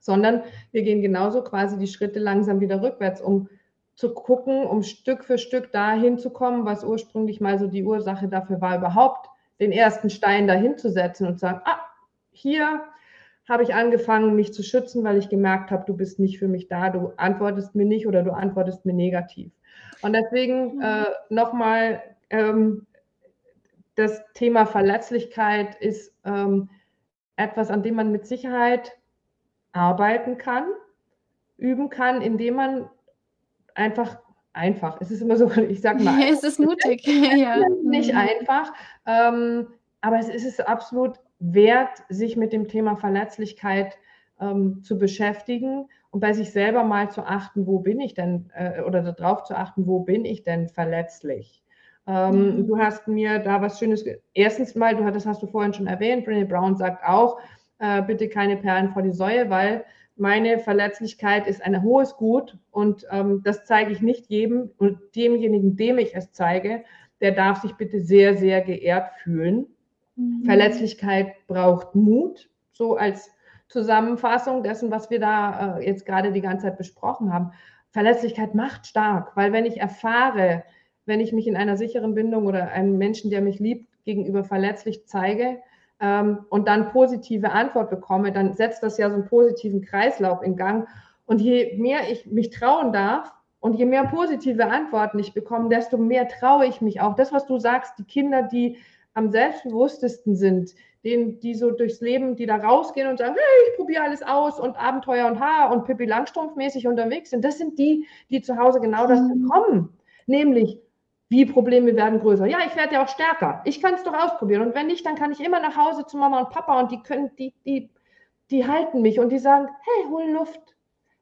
Speaker 1: sondern wir gehen genauso quasi die Schritte langsam wieder rückwärts, um zu gucken, um Stück für Stück dahin zu kommen, was ursprünglich mal so die Ursache dafür war, überhaupt den ersten Stein dahin zu setzen und zu sagen, ah, hier habe ich angefangen, mich zu schützen, weil ich gemerkt habe, du bist nicht für mich da, du antwortest mir nicht oder du antwortest mir negativ. Und deswegen mhm. äh, nochmal, ähm, das Thema Verletzlichkeit ist ähm, etwas, an dem man mit Sicherheit arbeiten kann, üben kann, indem man einfach einfach. Es ist immer so, <laughs> ich sage mal. <laughs>
Speaker 2: es ist mutig. <laughs> ja.
Speaker 1: Nicht mhm. einfach, ähm, aber es ist es absolut wert, sich mit dem Thema Verletzlichkeit ähm, zu beschäftigen und bei sich selber mal zu achten, wo bin ich denn, äh, oder darauf zu achten, wo bin ich denn verletzlich. Ähm, mhm. Du hast mir da was Schönes. Erstens mal, du hattest, hast du vorhin schon erwähnt, Brené Brown sagt auch, äh, bitte keine Perlen vor die Säue, weil meine Verletzlichkeit ist ein hohes Gut und ähm, das zeige ich nicht jedem und demjenigen, dem ich es zeige, der darf sich bitte sehr, sehr geehrt fühlen. Mhm. Verletzlichkeit braucht Mut, so als Zusammenfassung dessen, was wir da äh, jetzt gerade die ganze Zeit besprochen haben. Verletzlichkeit macht stark, weil wenn ich erfahre, wenn ich mich in einer sicheren Bindung oder einem Menschen, der mich liebt, gegenüber verletzlich zeige ähm, und dann positive Antwort bekomme, dann setzt das ja so einen positiven Kreislauf in Gang. Und je mehr ich mich trauen darf und je mehr positive Antworten ich bekomme, desto mehr traue ich mich auch. Das, was du sagst, die Kinder, die am selbstbewusstesten sind, denen, die so durchs Leben, die da rausgehen und sagen, hey, ich probiere alles aus und Abenteuer und Haar und Pippi Langstrumpf-mäßig unterwegs sind, das sind die, die zu Hause genau das mhm. bekommen. Nämlich, wie Probleme werden größer. Ja, ich werde ja auch stärker. Ich kann es doch ausprobieren. Und wenn nicht, dann kann ich immer nach Hause zu Mama und Papa und die können, die, die, die halten mich und die sagen, hey, hol Luft.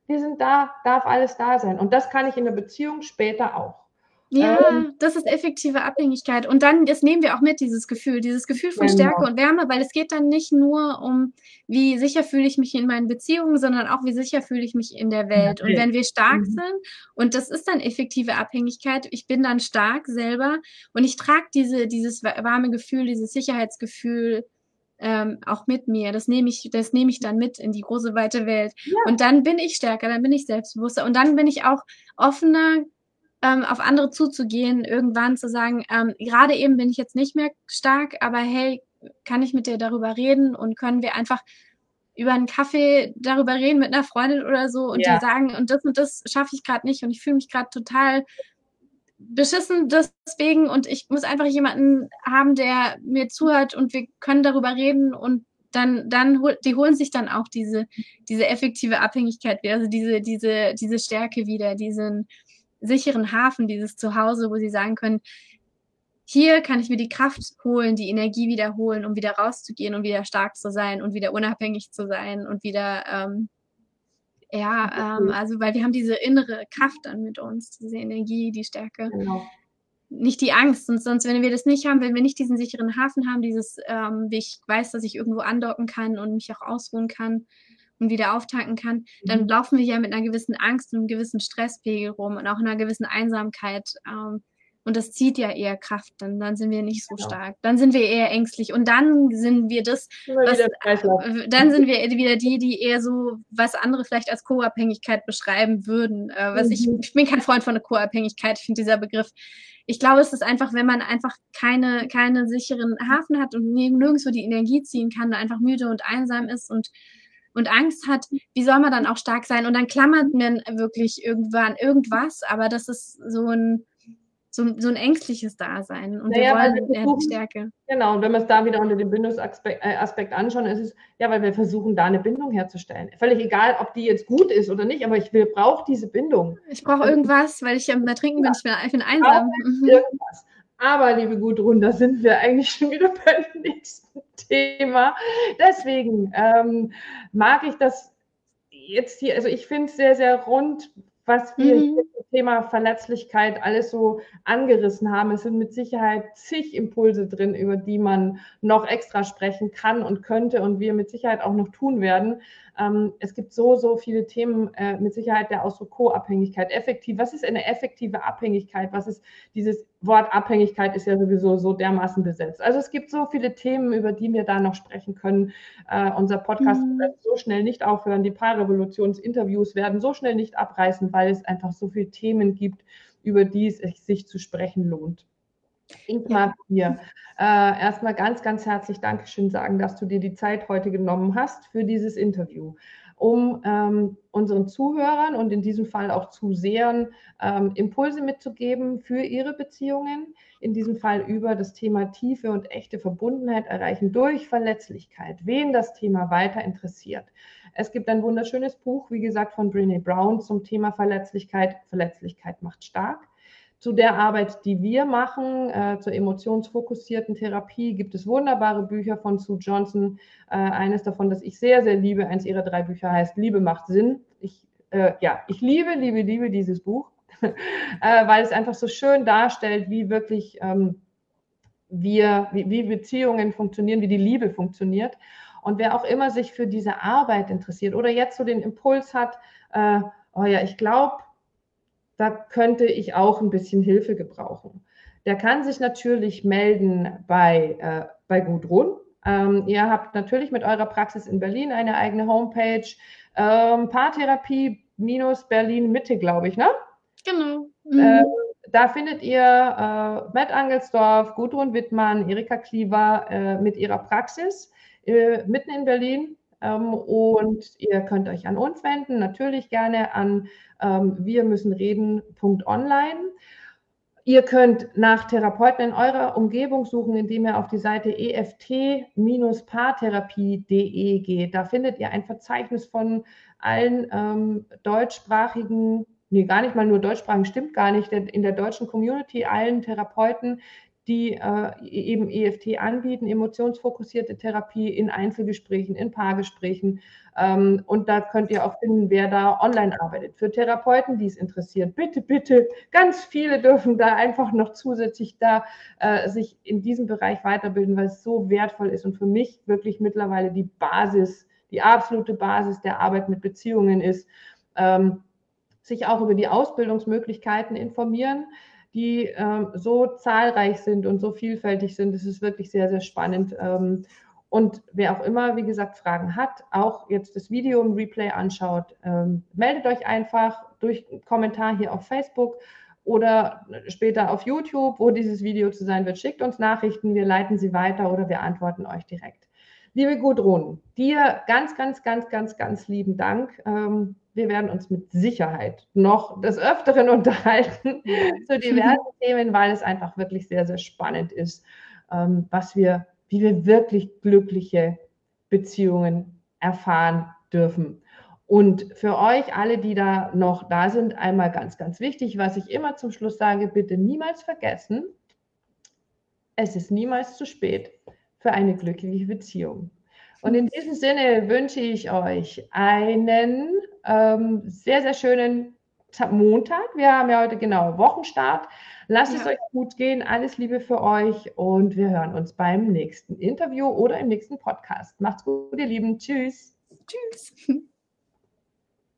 Speaker 1: Wir sind da, darf alles da sein. Und das kann ich in der Beziehung später auch.
Speaker 2: Ja, ähm, das ist effektive Abhängigkeit. Und dann, das nehmen wir auch mit, dieses Gefühl, dieses Gefühl von genau. Stärke und Wärme, weil es geht dann nicht nur um, wie sicher fühle ich mich in meinen Beziehungen, sondern auch, wie sicher fühle ich mich in der Welt. Und wenn wir stark mhm. sind, und das ist dann effektive Abhängigkeit, ich bin dann stark selber und ich trage diese, dieses warme Gefühl, dieses Sicherheitsgefühl, ähm, auch mit mir. Das nehme ich, das nehme ich dann mit in die große weite Welt. Ja. Und dann bin ich stärker, dann bin ich selbstbewusster und dann bin ich auch offener, ähm, auf andere zuzugehen, irgendwann zu sagen, ähm, gerade eben bin ich jetzt nicht mehr stark, aber hey, kann ich mit dir darüber reden und können wir einfach über einen Kaffee darüber reden mit einer Freundin oder so und ja. dir sagen, und das und das schaffe ich gerade nicht und ich fühle mich gerade total beschissen deswegen und ich muss einfach jemanden haben, der mir zuhört und wir können darüber reden und dann, dann die holen sich dann auch diese, diese effektive Abhängigkeit wieder, also diese, diese, diese Stärke wieder, diesen, sicheren Hafen, dieses Zuhause, wo sie sagen können, hier kann ich mir die Kraft holen, die Energie wiederholen, um wieder rauszugehen und wieder stark zu sein und wieder unabhängig zu sein und wieder, ähm, ja, ähm, also weil wir haben diese innere Kraft dann mit uns, diese Energie, die Stärke. Genau. Nicht die Angst, und sonst, wenn wir das nicht haben, wenn wir nicht diesen sicheren Hafen haben, dieses, ähm, wie ich weiß, dass ich irgendwo andocken kann und mich auch ausruhen kann, und wieder auftanken kann, dann mhm. laufen wir ja mit einer gewissen Angst und einem gewissen Stresspegel rum und auch einer gewissen Einsamkeit. Ähm, und das zieht ja eher Kraft, dann, dann sind wir nicht so genau. stark. Dann sind wir eher ängstlich. Und dann sind wir das, was, äh, dann sind wir wieder die, die eher so, was andere vielleicht als Co-Abhängigkeit beschreiben würden. Äh, was mhm. ich, ich bin kein Freund von der Co-Abhängigkeit, ich finde dieser Begriff. Ich glaube, es ist einfach, wenn man einfach keine, keine sicheren Hafen hat und nirgendwo die Energie ziehen kann, einfach müde und einsam ist und und Angst hat, wie soll man dann auch stark sein? Und dann klammert man wirklich irgendwann irgendwas, aber das ist so ein, so, so ein ängstliches Dasein und naja, wir wollen wir versuchen,
Speaker 1: Stärke. Genau, und wenn wir es da wieder unter dem Bindungsaspekt äh, anschauen, ist es, ja, weil wir versuchen, da eine Bindung herzustellen. Völlig egal, ob die jetzt gut ist oder nicht, aber ich brauche diese Bindung.
Speaker 2: Ich brauche irgendwas, weil ich am Trinken bin, ich bin, ich bin einsam.
Speaker 1: Mhm. Irgendwas. Aber, liebe Gudrun, da sind wir eigentlich schon wieder <laughs> beim nächsten Thema. Deswegen ähm, mag ich das jetzt hier, also ich finde es sehr, sehr rund, was wir mhm. hier zum Thema Verletzlichkeit alles so angerissen haben. Es sind mit Sicherheit zig Impulse drin, über die man noch extra sprechen kann und könnte und wir mit Sicherheit auch noch tun werden. Ähm, es gibt so, so viele Themen, äh, mit Sicherheit der Ausdruck Co-Abhängigkeit. Effektiv, was ist eine effektive Abhängigkeit? Was ist dieses Wort Abhängigkeit ist ja sowieso so dermaßen besetzt. Also es gibt so viele Themen, über die wir da noch sprechen können. Äh, unser Podcast mhm. wird so schnell nicht aufhören. Die Paarrevolutionsinterviews werden so schnell nicht abreißen, weil es einfach so viele Themen gibt, über die es sich zu sprechen lohnt. Ingmar hier. Äh, erstmal ganz, ganz herzlich Dankeschön sagen, dass du dir die Zeit heute genommen hast für dieses Interview, um ähm, unseren Zuhörern und in diesem Fall auch Zusehern ähm, Impulse mitzugeben für ihre Beziehungen, in diesem Fall über das Thema tiefe und echte Verbundenheit erreichen durch Verletzlichkeit, wen das Thema weiter interessiert. Es gibt ein wunderschönes Buch, wie gesagt, von Brene Brown zum Thema Verletzlichkeit. Verletzlichkeit macht stark. Zu der Arbeit, die wir machen, äh, zur emotionsfokussierten Therapie, gibt es wunderbare Bücher von Sue Johnson. Äh, eines davon, das ich sehr, sehr liebe, eines ihrer drei Bücher heißt Liebe macht Sinn. Ich, äh, ja, ich liebe, liebe, liebe dieses Buch, <laughs> äh, weil es einfach so schön darstellt, wie wirklich ähm, wir, wie, wie Beziehungen funktionieren, wie die Liebe funktioniert. Und wer auch immer sich für diese Arbeit interessiert oder jetzt so den Impuls hat, äh, oh ja, ich glaube, da könnte ich auch ein bisschen Hilfe gebrauchen. Der kann sich natürlich melden bei, äh, bei Gudrun. Ähm, ihr habt natürlich mit eurer Praxis in Berlin eine eigene Homepage. Ähm, Paartherapie Berlin Mitte, glaube ich, ne?
Speaker 2: Genau.
Speaker 1: Mhm. Äh, da findet ihr äh, Matt Angelsdorf, Gudrun Wittmann, Erika Kliever äh, mit ihrer Praxis äh, mitten in Berlin. Ähm, und ihr könnt euch an uns wenden, natürlich gerne an ähm, wir müssen reden.online. Ihr könnt nach Therapeuten in eurer Umgebung suchen, indem ihr auf die Seite eft-paartherapie.de geht. Da findet ihr ein Verzeichnis von allen ähm, deutschsprachigen, nee, gar nicht mal nur deutschsprachigen, stimmt gar nicht, in der deutschen Community, allen Therapeuten, die äh, eben EFT anbieten, emotionsfokussierte Therapie in Einzelgesprächen, in Paargesprächen. Ähm, und da könnt ihr auch finden, wer da online arbeitet. Für Therapeuten, die es interessiert, bitte, bitte, ganz viele dürfen da einfach noch zusätzlich da äh, sich in diesem Bereich weiterbilden, weil es so wertvoll ist und für mich wirklich mittlerweile die Basis, die absolute Basis der Arbeit mit Beziehungen ist. Ähm, sich auch über die Ausbildungsmöglichkeiten informieren die ähm, so zahlreich sind und so vielfältig sind. Es ist wirklich sehr, sehr spannend. Ähm, und wer auch immer, wie gesagt, Fragen hat, auch jetzt das Video im Replay anschaut, ähm, meldet euch einfach durch Kommentar hier auf Facebook oder später auf YouTube, wo dieses Video zu sein wird. Schickt uns Nachrichten, wir leiten sie weiter oder wir antworten euch direkt. Liebe Gudrun, dir ganz, ganz, ganz, ganz, ganz lieben Dank. Ähm, wir werden uns mit Sicherheit noch des Öfteren <laughs> unterhalten zu diversen <laughs> Themen, weil es einfach wirklich sehr, sehr spannend ist, ähm, was wir, wie wir wirklich glückliche Beziehungen erfahren dürfen. Und für euch alle, die da noch da sind, einmal ganz, ganz wichtig, was ich immer zum Schluss sage, bitte niemals vergessen, es ist niemals zu spät für eine glückliche Beziehung. Und in diesem Sinne wünsche ich euch einen ähm, sehr, sehr schönen Montag. Wir haben ja heute genau Wochenstart. Lasst ja. es euch gut gehen. Alles Liebe für euch und wir hören uns beim nächsten Interview oder im nächsten Podcast. Macht's gut, ihr Lieben. Tschüss.
Speaker 2: Tschüss. <laughs>